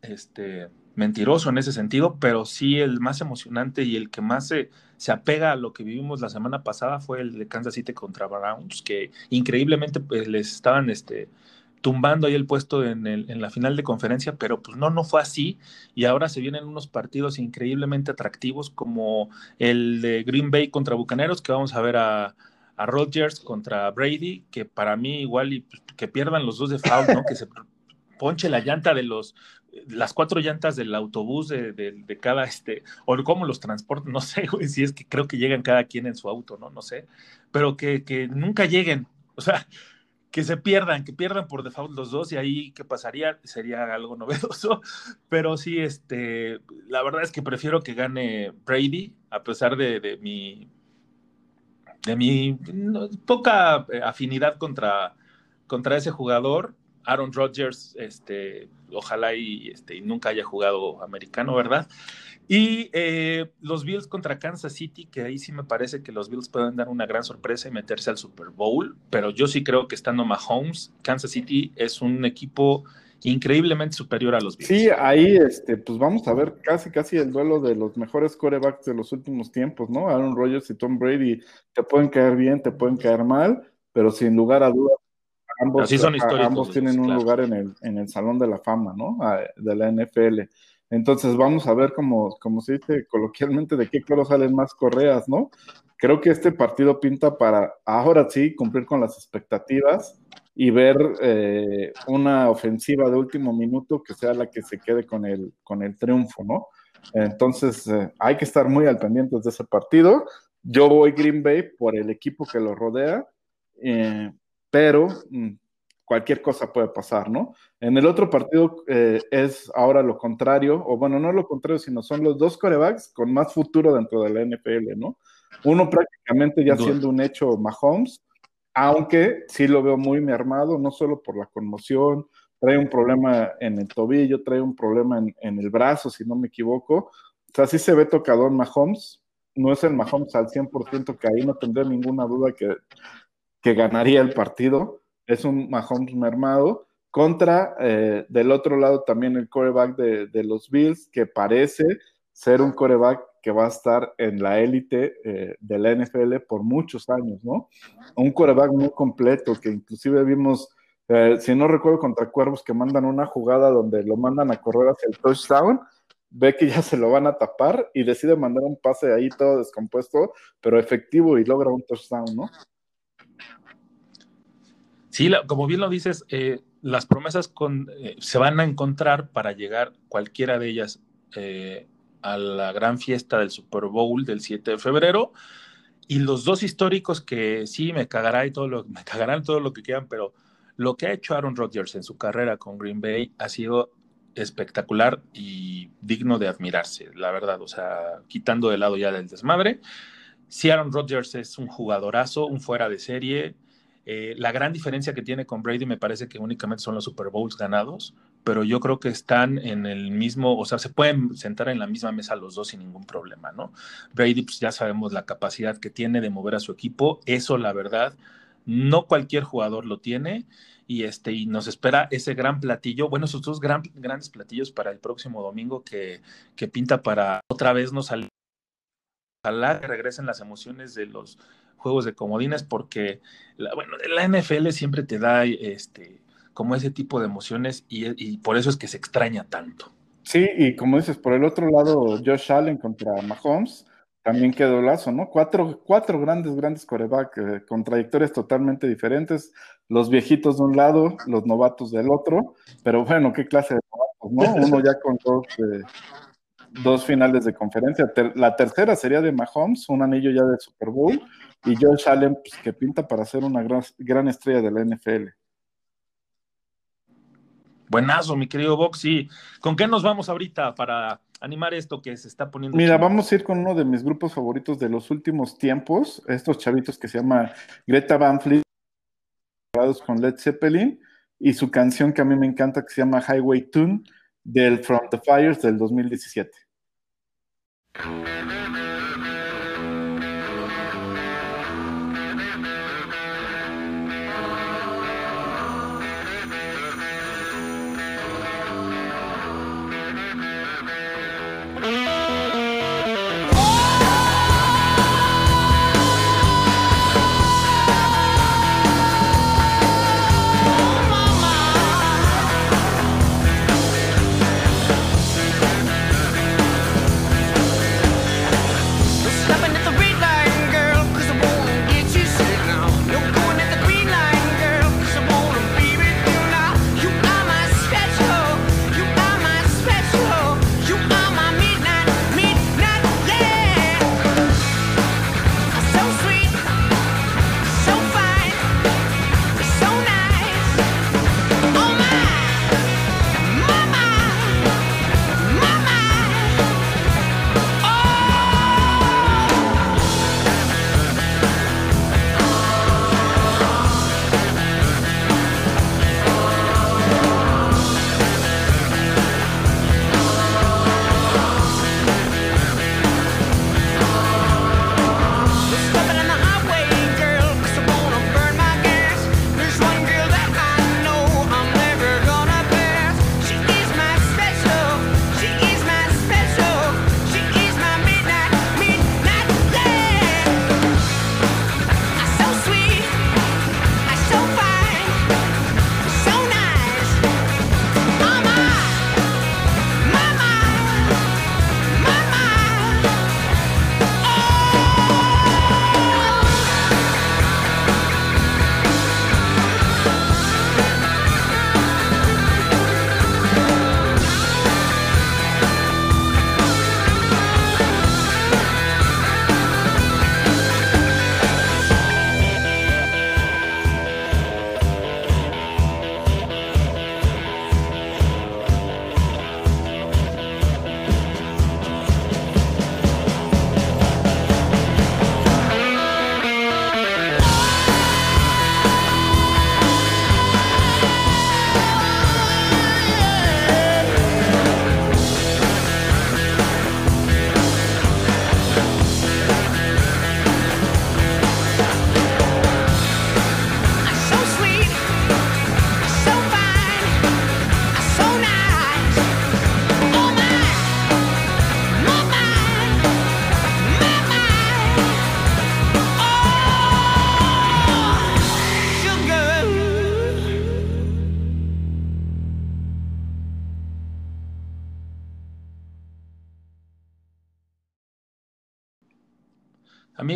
este mentiroso en ese sentido, pero sí el más emocionante y el que más se, se apega a lo que vivimos la semana pasada fue el de Kansas City contra Browns, que increíblemente pues, les estaban este, tumbando ahí el puesto en, el, en, la final de conferencia, pero pues no, no fue así. Y ahora se vienen unos partidos increíblemente atractivos como el de Green Bay contra Bucaneros, que vamos a ver a, a Rodgers contra Brady, que para mí igual y pues, que pierdan los dos de foul, ¿no? Que se ponche la llanta de los las cuatro llantas del autobús de, cada, este, o cómo los transportan, no sé, si es que creo que llegan cada quien en su auto, ¿no? No sé, pero que, que nunca lleguen, o sea, que se pierdan, que pierdan por default los dos y ahí qué pasaría sería algo novedoso, [laughs] pero sí, este, la verdad es que prefiero que gane Brady, a pesar de, de mi, de mi poca eh, afinidad contra, contra ese jugador, Aaron Rodgers, este, ojalá y, este, nunca haya jugado americano, ¿verdad? Y eh, los Bills contra Kansas City, que ahí sí me parece que los Bills pueden dar una gran sorpresa y meterse al Super Bowl, pero yo sí creo que estando Mahomes, Kansas City es un equipo increíblemente superior a los Bills. Sí, ahí este, pues vamos a ver casi casi el duelo de los mejores corebacks de los últimos tiempos, ¿no? Aaron Rodgers y Tom Brady te pueden caer bien, te pueden caer mal, pero sin lugar a dudas ambos, son ambos tienen un lugar en el, en el Salón de la Fama, ¿no? De la NFL. Entonces vamos a ver, como se dice coloquialmente, de qué color salen más correas, ¿no? Creo que este partido pinta para, ahora sí, cumplir con las expectativas y ver eh, una ofensiva de último minuto que sea la que se quede con el, con el triunfo, ¿no? Entonces eh, hay que estar muy al pendiente de ese partido. Yo voy Green Bay por el equipo que lo rodea. Eh, pero mm, cualquier cosa puede pasar, ¿no? En el otro partido eh, es ahora lo contrario, o bueno, no lo contrario, sino son los dos corebacks con más futuro dentro de la NFL, ¿no? Uno prácticamente ya siendo un hecho Mahomes, aunque sí lo veo muy mermado, no solo por la conmoción, trae un problema en el tobillo, trae un problema en, en el brazo, si no me equivoco. O sea, sí se ve tocador Mahomes, no es el Mahomes al 100%, que ahí no tendré ninguna duda que que ganaría el partido. Es un Mahomes mermado. Contra, eh, del otro lado, también el coreback de, los Bills, que parece ser un coreback que va a estar en la élite eh, de la NFL por muchos años, ¿no? Un coreback muy completo, que inclusive vimos, eh, si no recuerdo, contra Cuervos, que mandan una jugada donde lo mandan a correr hacia el touchdown, ve que ya se lo van a tapar y decide mandar un pase ahí todo descompuesto, pero efectivo y logra un touchdown, ¿no? Sí, como bien lo dices, eh, las promesas eh, se van a encontrar para llegar cualquiera de ellas eh, a la gran fiesta del Super Bowl del 7 de febrero. Y los dos históricos que sí me cagará y todo lo, me cagarán todo lo que quieran, pero lo que ha hecho Aaron Rodgers en su carrera con Green Bay ha sido espectacular y digno de admirarse, la verdad. O sea, quitando de lado ya del desmadre. Sí, Aaron Rodgers es un jugadorazo, un fuera de serie Eh, la gran diferencia que tiene con Brady me parece que únicamente son los Super Bowls ganados, pero yo creo que están en el mismo, o sea, se pueden sentar en la misma mesa los dos sin ningún problema, ¿no? Brady, pues ya sabemos la capacidad que tiene de mover a su equipo, eso la verdad, no cualquier jugador lo tiene y este y nos espera ese gran platillo, bueno, esos dos gran, grandes platillos para el próximo domingo que, que pinta para otra vez nos salir ojalá regresen las emociones de los juegos de comodines, porque la, bueno, la NFL siempre te da este, como ese tipo de emociones y, por eso es que se extraña tanto. Sí, y como dices, por el otro lado, Josh Allen contra Mahomes, también quedó lazo, ¿no? Cuatro, cuatro grandes, grandes coreback eh, con trayectorias totalmente diferentes, los viejitos de un lado, los novatos del otro, pero bueno, qué clase de novatos, ¿no? Uno ya con dos, eh, dos finales de conferencia. la tercera sería de Mahomes, un anillo ya de Super Bowl, y Josh Allen, pues, que pinta para ser una gran, gran estrella de la NFL. Buenazo, mi querido Boxy. ¿Con qué nos vamos ahorita para animar esto que se está poniendo? Mira, vamos a ir con uno de mis grupos favoritos de los últimos tiempos, estos chavitos que se llama Greta Van Fleet, con Led Zeppelin, y su canción que a mí me encanta que se llama Highway Tune del From the Fires del 2017.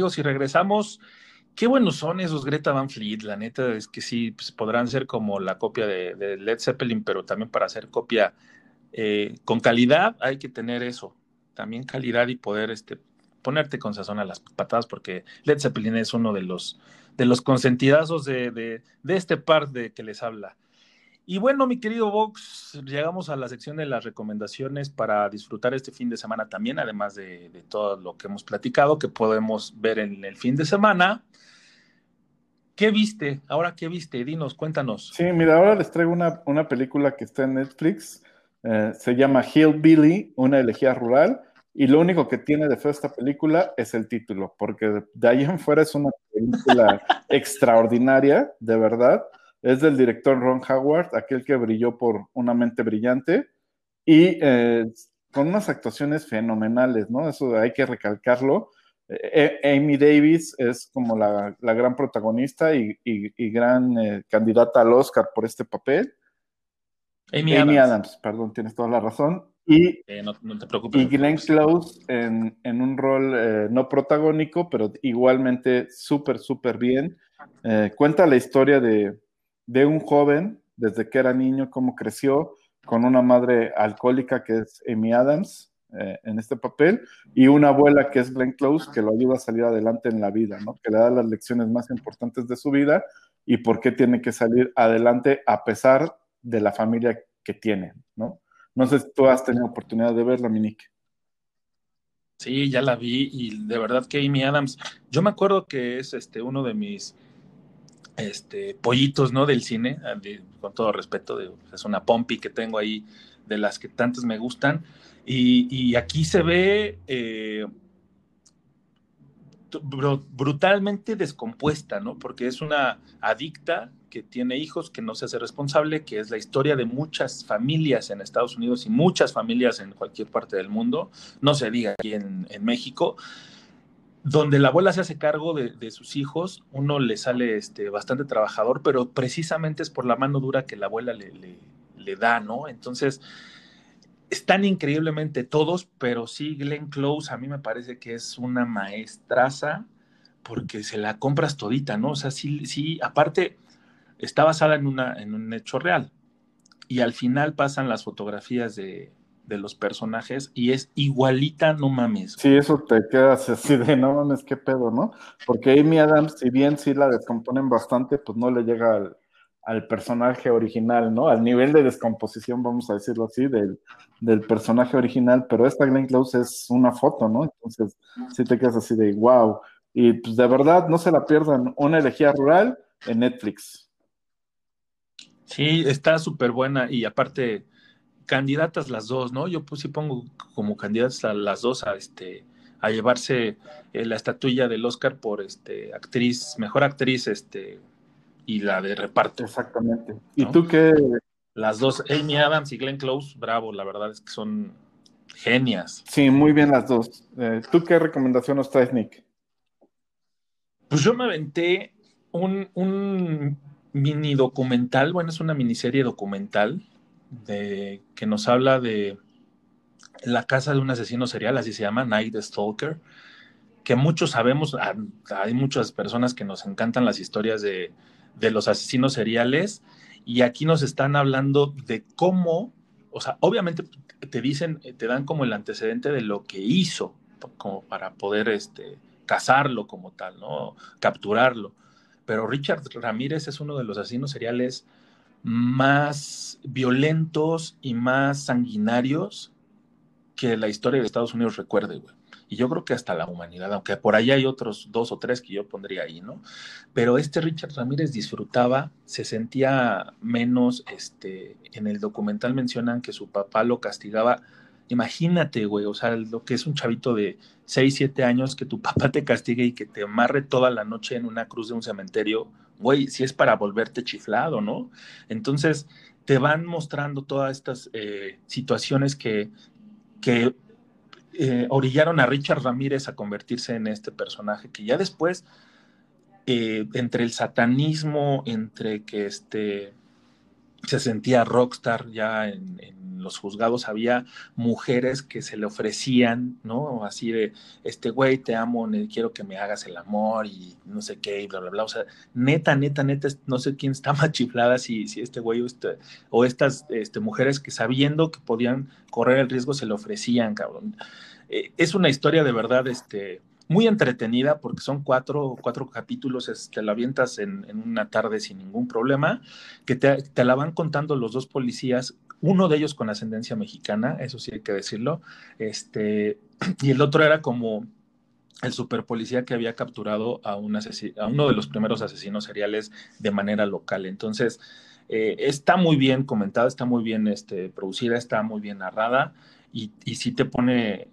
Amigos, y regresamos. Qué buenos son esos Greta Van Fleet, la neta es que sí, pues, podrán ser como la copia de, Led Zeppelin, pero también para hacer copia eh, con calidad hay que tener eso, también calidad y poder este, ponerte con sazón a las patadas, porque Led Zeppelin es uno de los, de los consentidazos de, de, de este par de que les habla. Y bueno, mi querido Vox, llegamos a la sección de las recomendaciones para disfrutar este fin de semana también, además de, todo lo que hemos platicado, que podemos ver en el fin de semana. ¿Qué viste? Ahora, ¿qué viste? Dinos, cuéntanos. Sí, mira, ahora les traigo una, una película que está en Netflix. Eh, se llama Hillbilly, una elegía rural. Y lo único que tiene de feo esta película es el título, porque de ahí en fuera es una película [laughs] extraordinaria, de verdad. Es del director Ron Howard, aquel que brilló por Una mente brillante, y eh, con unas actuaciones fenomenales, ¿no? Eso hay que recalcarlo. Eh, eh, Amy Davis es como la, gran protagonista y, gran candidata al Oscar por este papel. Amy, Adams. perdón, tienes toda la razón. Y, eh, no, te preocupes. Y Glenn Close en, un rol eh, no protagónico, pero igualmente súper, súper bien. Eh, cuenta la historia de, un joven, desde que era niño, cómo creció, con una madre alcohólica que es Amy Adams en este papel, y una abuela que es Glenn Close, que lo ayuda a salir adelante en la vida, ¿no? que le da las lecciones más importantes de su vida y por qué tiene que salir adelante a pesar de la familia que tiene, ¿no? No sé si tú has tenido oportunidad de verla, Minique. Sí, ya la vi y de verdad que Amy Adams, yo me acuerdo que es este uno de mis este pollitos, ¿no? Del cine, ah, con todo respeto, es una pompi que tengo ahí de las que tantas me gustan y, aquí se ve eh, brutalmente descompuesta, ¿no? Porque es una adicta que tiene hijos, que no se hace responsable, que es la historia de muchas familias en Estados Unidos y muchas familias en cualquier parte del mundo, no se diga aquí en, México, donde la abuela se hace cargo de, sus hijos, uno le sale este, bastante trabajador, pero precisamente es por la mano dura que la abuela le, da, ¿no? Entonces, están increíblemente todos, pero sí, Glenn Close a mí me parece que es una maestraza porque se la compras todita, ¿no? O sea, sí, sí, aparte está basada en, en un hecho real y al final pasan las fotografías de, de los personajes y es igualita, no mames. Sí, eso te quedas así de no mames, qué pedo, ¿no? Porque Amy Adams, si bien sí la descomponen bastante, pues no le llega al, al personaje original, ¿no? Al nivel de descomposición, vamos a decirlo así, del, personaje original, pero esta Glenn Close es una foto, ¿no? Entonces, sí te quedas así de wow. Y pues de verdad, no se la pierdan, una elegía rural en Netflix. Sí, está súper buena y aparte, candidatas las dos, ¿no? Yo pues sí pongo como candidatas a las dos a este a llevarse eh, la estatuilla del Oscar por este actriz, mejor actriz este y la de reparto. Exactamente. ¿Y tú qué? Las dos, Amy Adams y Glenn Close, bravo, la verdad es que son genias. Sí, muy bien las dos. Eh, ¿Tú qué recomendación nos traes, Nick? Pues yo me aventé un, un mini documental, bueno, es una miniserie documental de, que nos habla de la casa de un asesino serial, así se llama, Night Stalker, que muchos sabemos, ah, hay muchas personas que nos encantan las historias de, de los asesinos seriales y aquí nos están hablando de cómo, o sea, obviamente te dicen, te dan como el antecedente de lo que hizo, como para poder este, cazarlo como tal, ¿no? Capturarlo. Pero Richard Ramírez es uno de los asesinos seriales más violentos y más sanguinarios que la historia de Estados Unidos recuerde, güey y yo creo que hasta la humanidad, aunque por ahí hay otros dos o tres que yo pondría ahí, ¿no? Pero este Richard Ramírez disfrutaba, se sentía menos, este, en el documental mencionan que su papá lo castigaba. Imagínate, güey, o sea, lo que es un chavito de 6, 7 años, que tu papá te castigue y que te amarre toda la noche en una cruz de un cementerio, güey, si es para volverte chiflado, ¿no? Entonces, te van mostrando todas estas eh, situaciones que, que eh, orillaron a Richard Ramírez a convertirse en este personaje que ya después, eh, entre el satanismo, entre que este, se sentía rockstar ya en, los juzgados, había mujeres que se le ofrecían, ¿no? Así de, este güey, te amo, quiero que me hagas el amor y no sé qué, y bla, bla, bla. O sea, neta, neta, neta, no sé quién está [laughs] más chiflada, si, este güey o, este, estas este, mujeres que sabiendo que podían correr el riesgo se le ofrecían, cabrón. Eh, es una historia de verdad este, muy entretenida porque son cuatro, cuatro capítulos, te la avientas en, una tarde sin ningún problema, que te, la van contando los dos policías, uno de ellos con ascendencia mexicana, eso sí hay que decirlo, este, [clears throat] y el otro era como el superpolicía que había capturado a, un a uno de los primeros asesinos seriales de manera local. Entonces, eh, está muy bien comentada, está muy bien este, producida, está muy bien narrada y, y sí te pone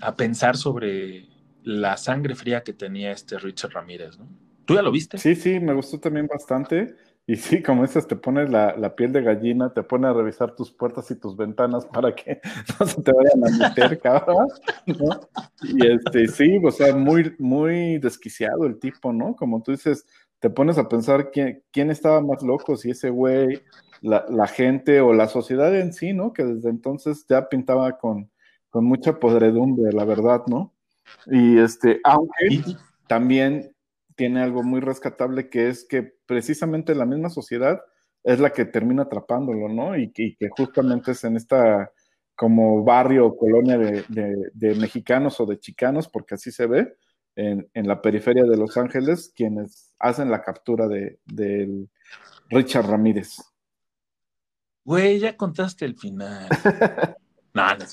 a pensar sobre la sangre fría que tenía este Richard Ramírez, ¿no? ¿Tú ya lo viste? Sí, sí, me gustó también bastante. Y sí, como dices, te pones la, piel de gallina, te pone a revisar tus puertas y tus ventanas para que [laughs] no se te vayan a meter, cabrón, ¿no? Y este, sí, o sea, muy, muy desquiciado el tipo, ¿no? Como tú dices, te pones a pensar quién, quién estaba más loco, si ese güey, la, la, gente o la sociedad en sí, ¿no? Que desde entonces ya pintaba con, con mucha podredumbre, la verdad, ¿no? Y este, aunque también tiene algo muy rescatable que es que precisamente la misma sociedad es la que termina atrapándolo, ¿no? Y, que justamente es en esta como barrio o colonia de, mexicanos o de chicanos, porque así se ve, en, la periferia de Los Ángeles, quienes hacen la captura de, Richard Ramírez. Güey, ya contaste el final. [laughs] no, no,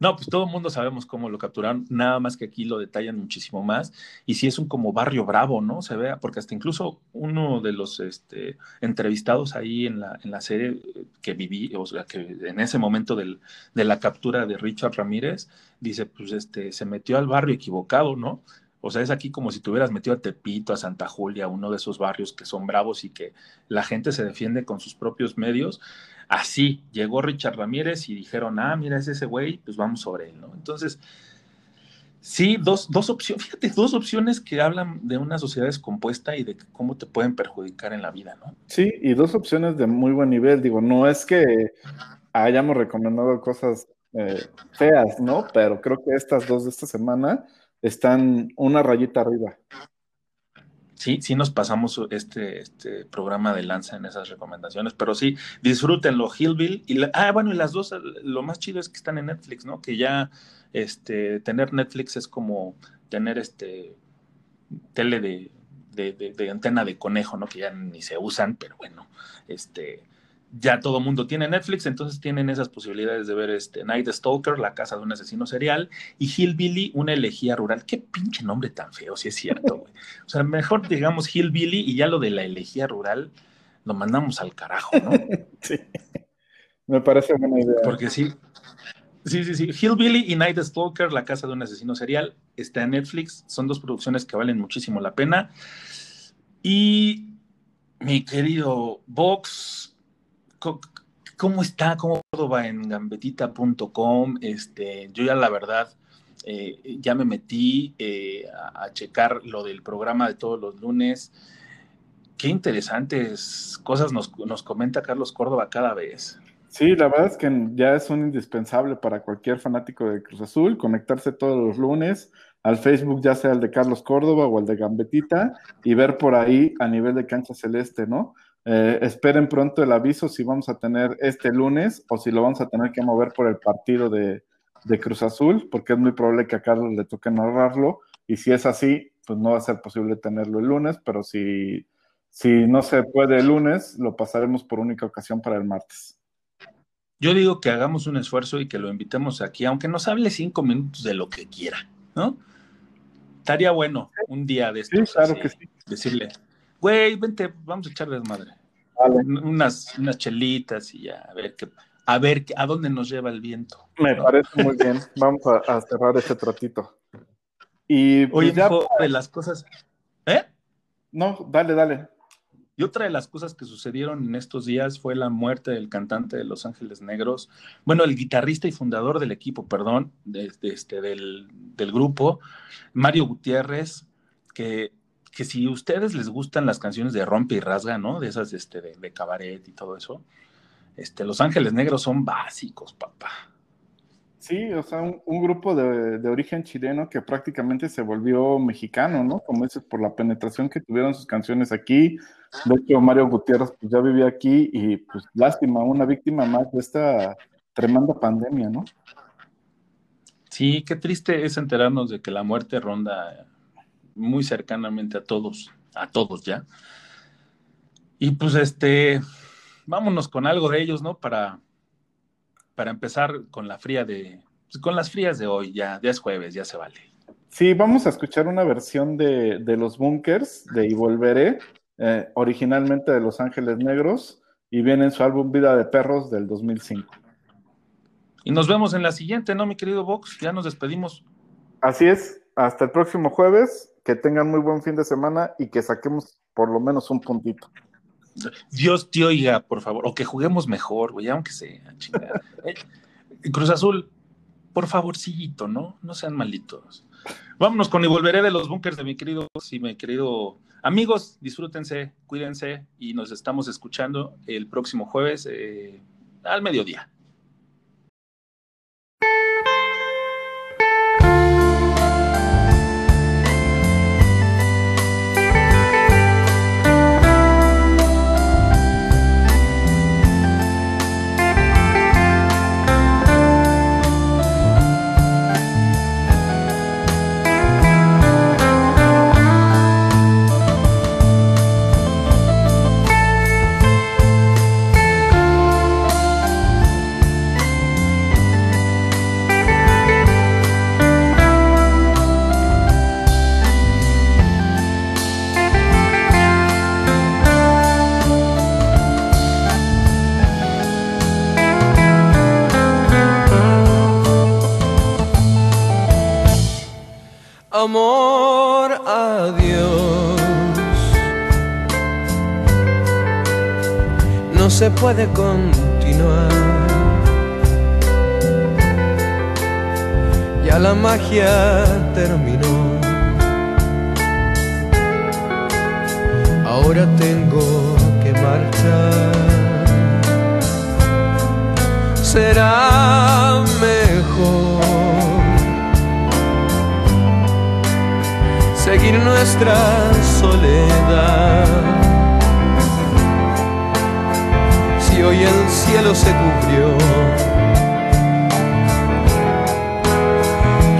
no, pues todo el mundo sabemos cómo lo capturaron, nada más que aquí lo detallan muchísimo más. Y si es un como barrio bravo, ¿no? Se vea, porque hasta incluso uno de los este, entrevistados ahí en la, en la serie que viví, o sea, que en ese momento del, de la captura de Richard Ramírez, dice, pues este, se metió al barrio equivocado, ¿no? O sea, es aquí como si te hubieras metido a Tepito, a Santa Julia, uno de esos barrios que son bravos y que la gente se defiende con sus propios medios. Así llegó Richard Ramírez y dijeron, ah, mira, es ese güey, pues vamos sobre él, ¿no? Entonces, sí, dos, dos opciones, fíjate, dos opciones que hablan de una sociedad descompuesta y de cómo te pueden perjudicar en la vida, ¿no? Sí, y dos opciones de muy buen nivel. Digo, no es que hayamos recomendado cosas eh, feas, ¿no? Pero creo que estas dos de esta semana están una rayita arriba sí, sí nos pasamos este, este programa de lanza en esas recomendaciones, pero sí, disfrútenlo, Hillbill. Y ah, bueno, y las dos, lo más chido es que están en Netflix, ¿no? Que ya este, tener Netflix es como tener este tele de, de, de antena de conejo, ¿no? Que ya ni se usan, pero bueno, este ya todo mundo tiene Netflix, entonces tienen esas posibilidades de ver este Night Stalker, la casa de un asesino serial, y Hillbilly, una elegía rural. Qué pinche nombre tan feo, si es cierto, güey. O sea, mejor digamos Hillbilly y ya lo de la elegía rural lo mandamos al carajo, ¿no? [laughs] Sí. Me parece buena idea. Porque sí. Sí, sí, sí. Hillbilly y Night Stalker, la casa de un asesino serial, está en Netflix. Son dos producciones que valen muchísimo la pena. Y mi querido Vox, ¿Cómo está? ¿Cómo todo va en gambetita.com? Este, yo ya la verdad eh, ya me metí eh, a, checar lo del programa de todos los lunes. Qué interesantes cosas nos, nos comenta Carlos Córdoba cada vez. Sí, la verdad es que ya es un indispensable para cualquier fanático de Cruz Azul conectarse todos los lunes al Facebook, ya sea el de Carlos Córdoba o el de Gambetita, y ver por ahí a nivel de cancha celeste, ¿no? Eh, esperen pronto el aviso si vamos a tener este lunes o si lo vamos a tener que mover por el partido de, Cruz Azul, porque es muy probable que a Carlos le toque narrarlo. Y si es así, pues no va a ser posible tenerlo el lunes, pero si, si no se puede el lunes, lo pasaremos por única ocasión para el martes. Yo digo que hagamos un esfuerzo y que lo invitemos aquí, aunque nos hable cinco minutos de lo que quiera, ¿no? Estaría bueno un día de esto. claro que sí. Decirle, güey, vente, vamos a echar desmadre. Unas, unas chelitas y ya, a ver qué, a ver a dónde nos lleva el viento. Me parece muy bien. Vamos a, cerrar ese tratito. Y pues Oye, ya de las cosas. ¿Eh? No, dale, dale. Y otra de las cosas que sucedieron en estos días fue la muerte del cantante de Los Ángeles Negros, bueno, el guitarrista y fundador del equipo, perdón, de, este, del, del, grupo, Mario Gutiérrez, que que si a ustedes les gustan las canciones de rompe y rasga, ¿no? De esas este, de, cabaret y todo eso, este, Los Ángeles Negros son básicos, papá. Sí, o sea, un, grupo de, origen chileno que prácticamente se volvió mexicano, ¿no? Como dices, por la penetración que tuvieron sus canciones aquí. De hecho, Mario Gutiérrez pues, ya vivía aquí y pues lástima, una víctima más de esta tremenda pandemia, ¿no? Sí, qué triste es enterarnos de que la muerte ronda muy cercanamente a todos, a todos ya. Y pues este, vámonos con algo de ellos, ¿no? Para, para empezar con la fría de, pues, con las frías de hoy, ya, ya es jueves, ya se vale. Sí, vamos a escuchar una versión de, Los Bunkers, de Y Volveré, eh, originalmente de Los Ángeles Negros, y viene en su álbum Vida de Perros del 2005. Y nos vemos en la siguiente, ¿no, mi querido Vox? Ya nos despedimos. Así es, hasta el próximo jueves, que tengan muy buen fin de semana y que saquemos por lo menos un puntito. Dios te oiga, por favor, o que juguemos mejor, güey, aunque sea, chingada. Eh, Cruz Azul, por favorcito, ¿no? No sean malditos. Vámonos con y volveré de los bunkers de mi querido y mi querido amigos. Disfrútense, cuídense y nos estamos escuchando el próximo jueves eh, al mediodía. Amor a Dios. No se puede continuar. Ya la magia terminó. Ahora tengo que marchar. Será mejor seguir nuestra soledad. Si hoy el cielo se cubrió,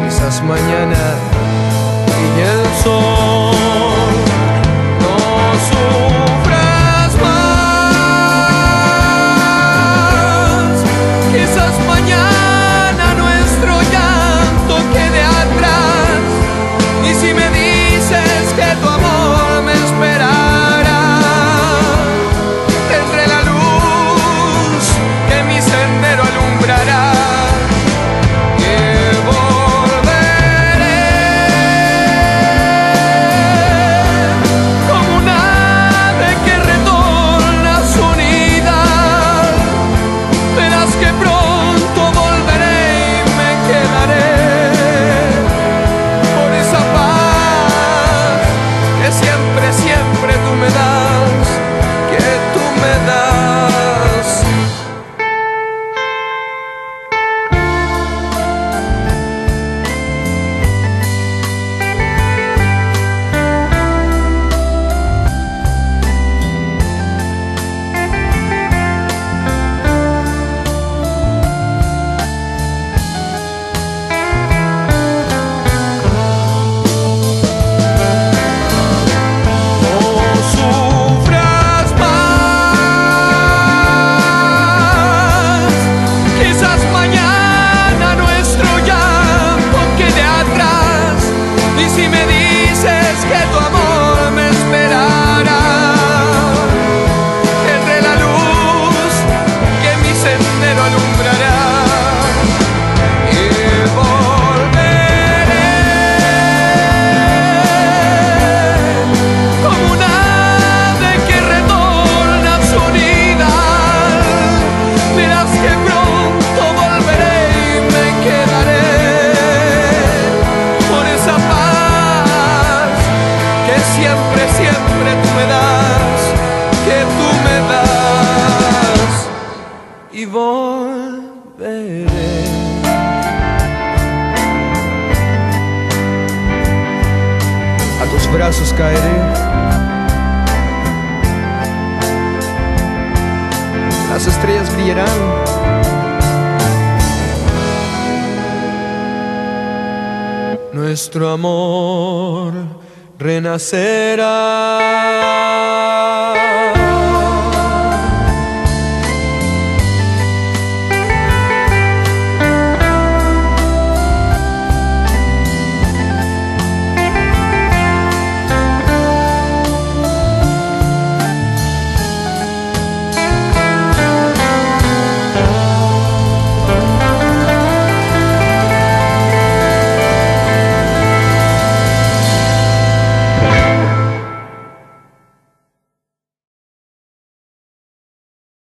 quizás mañana y el sol no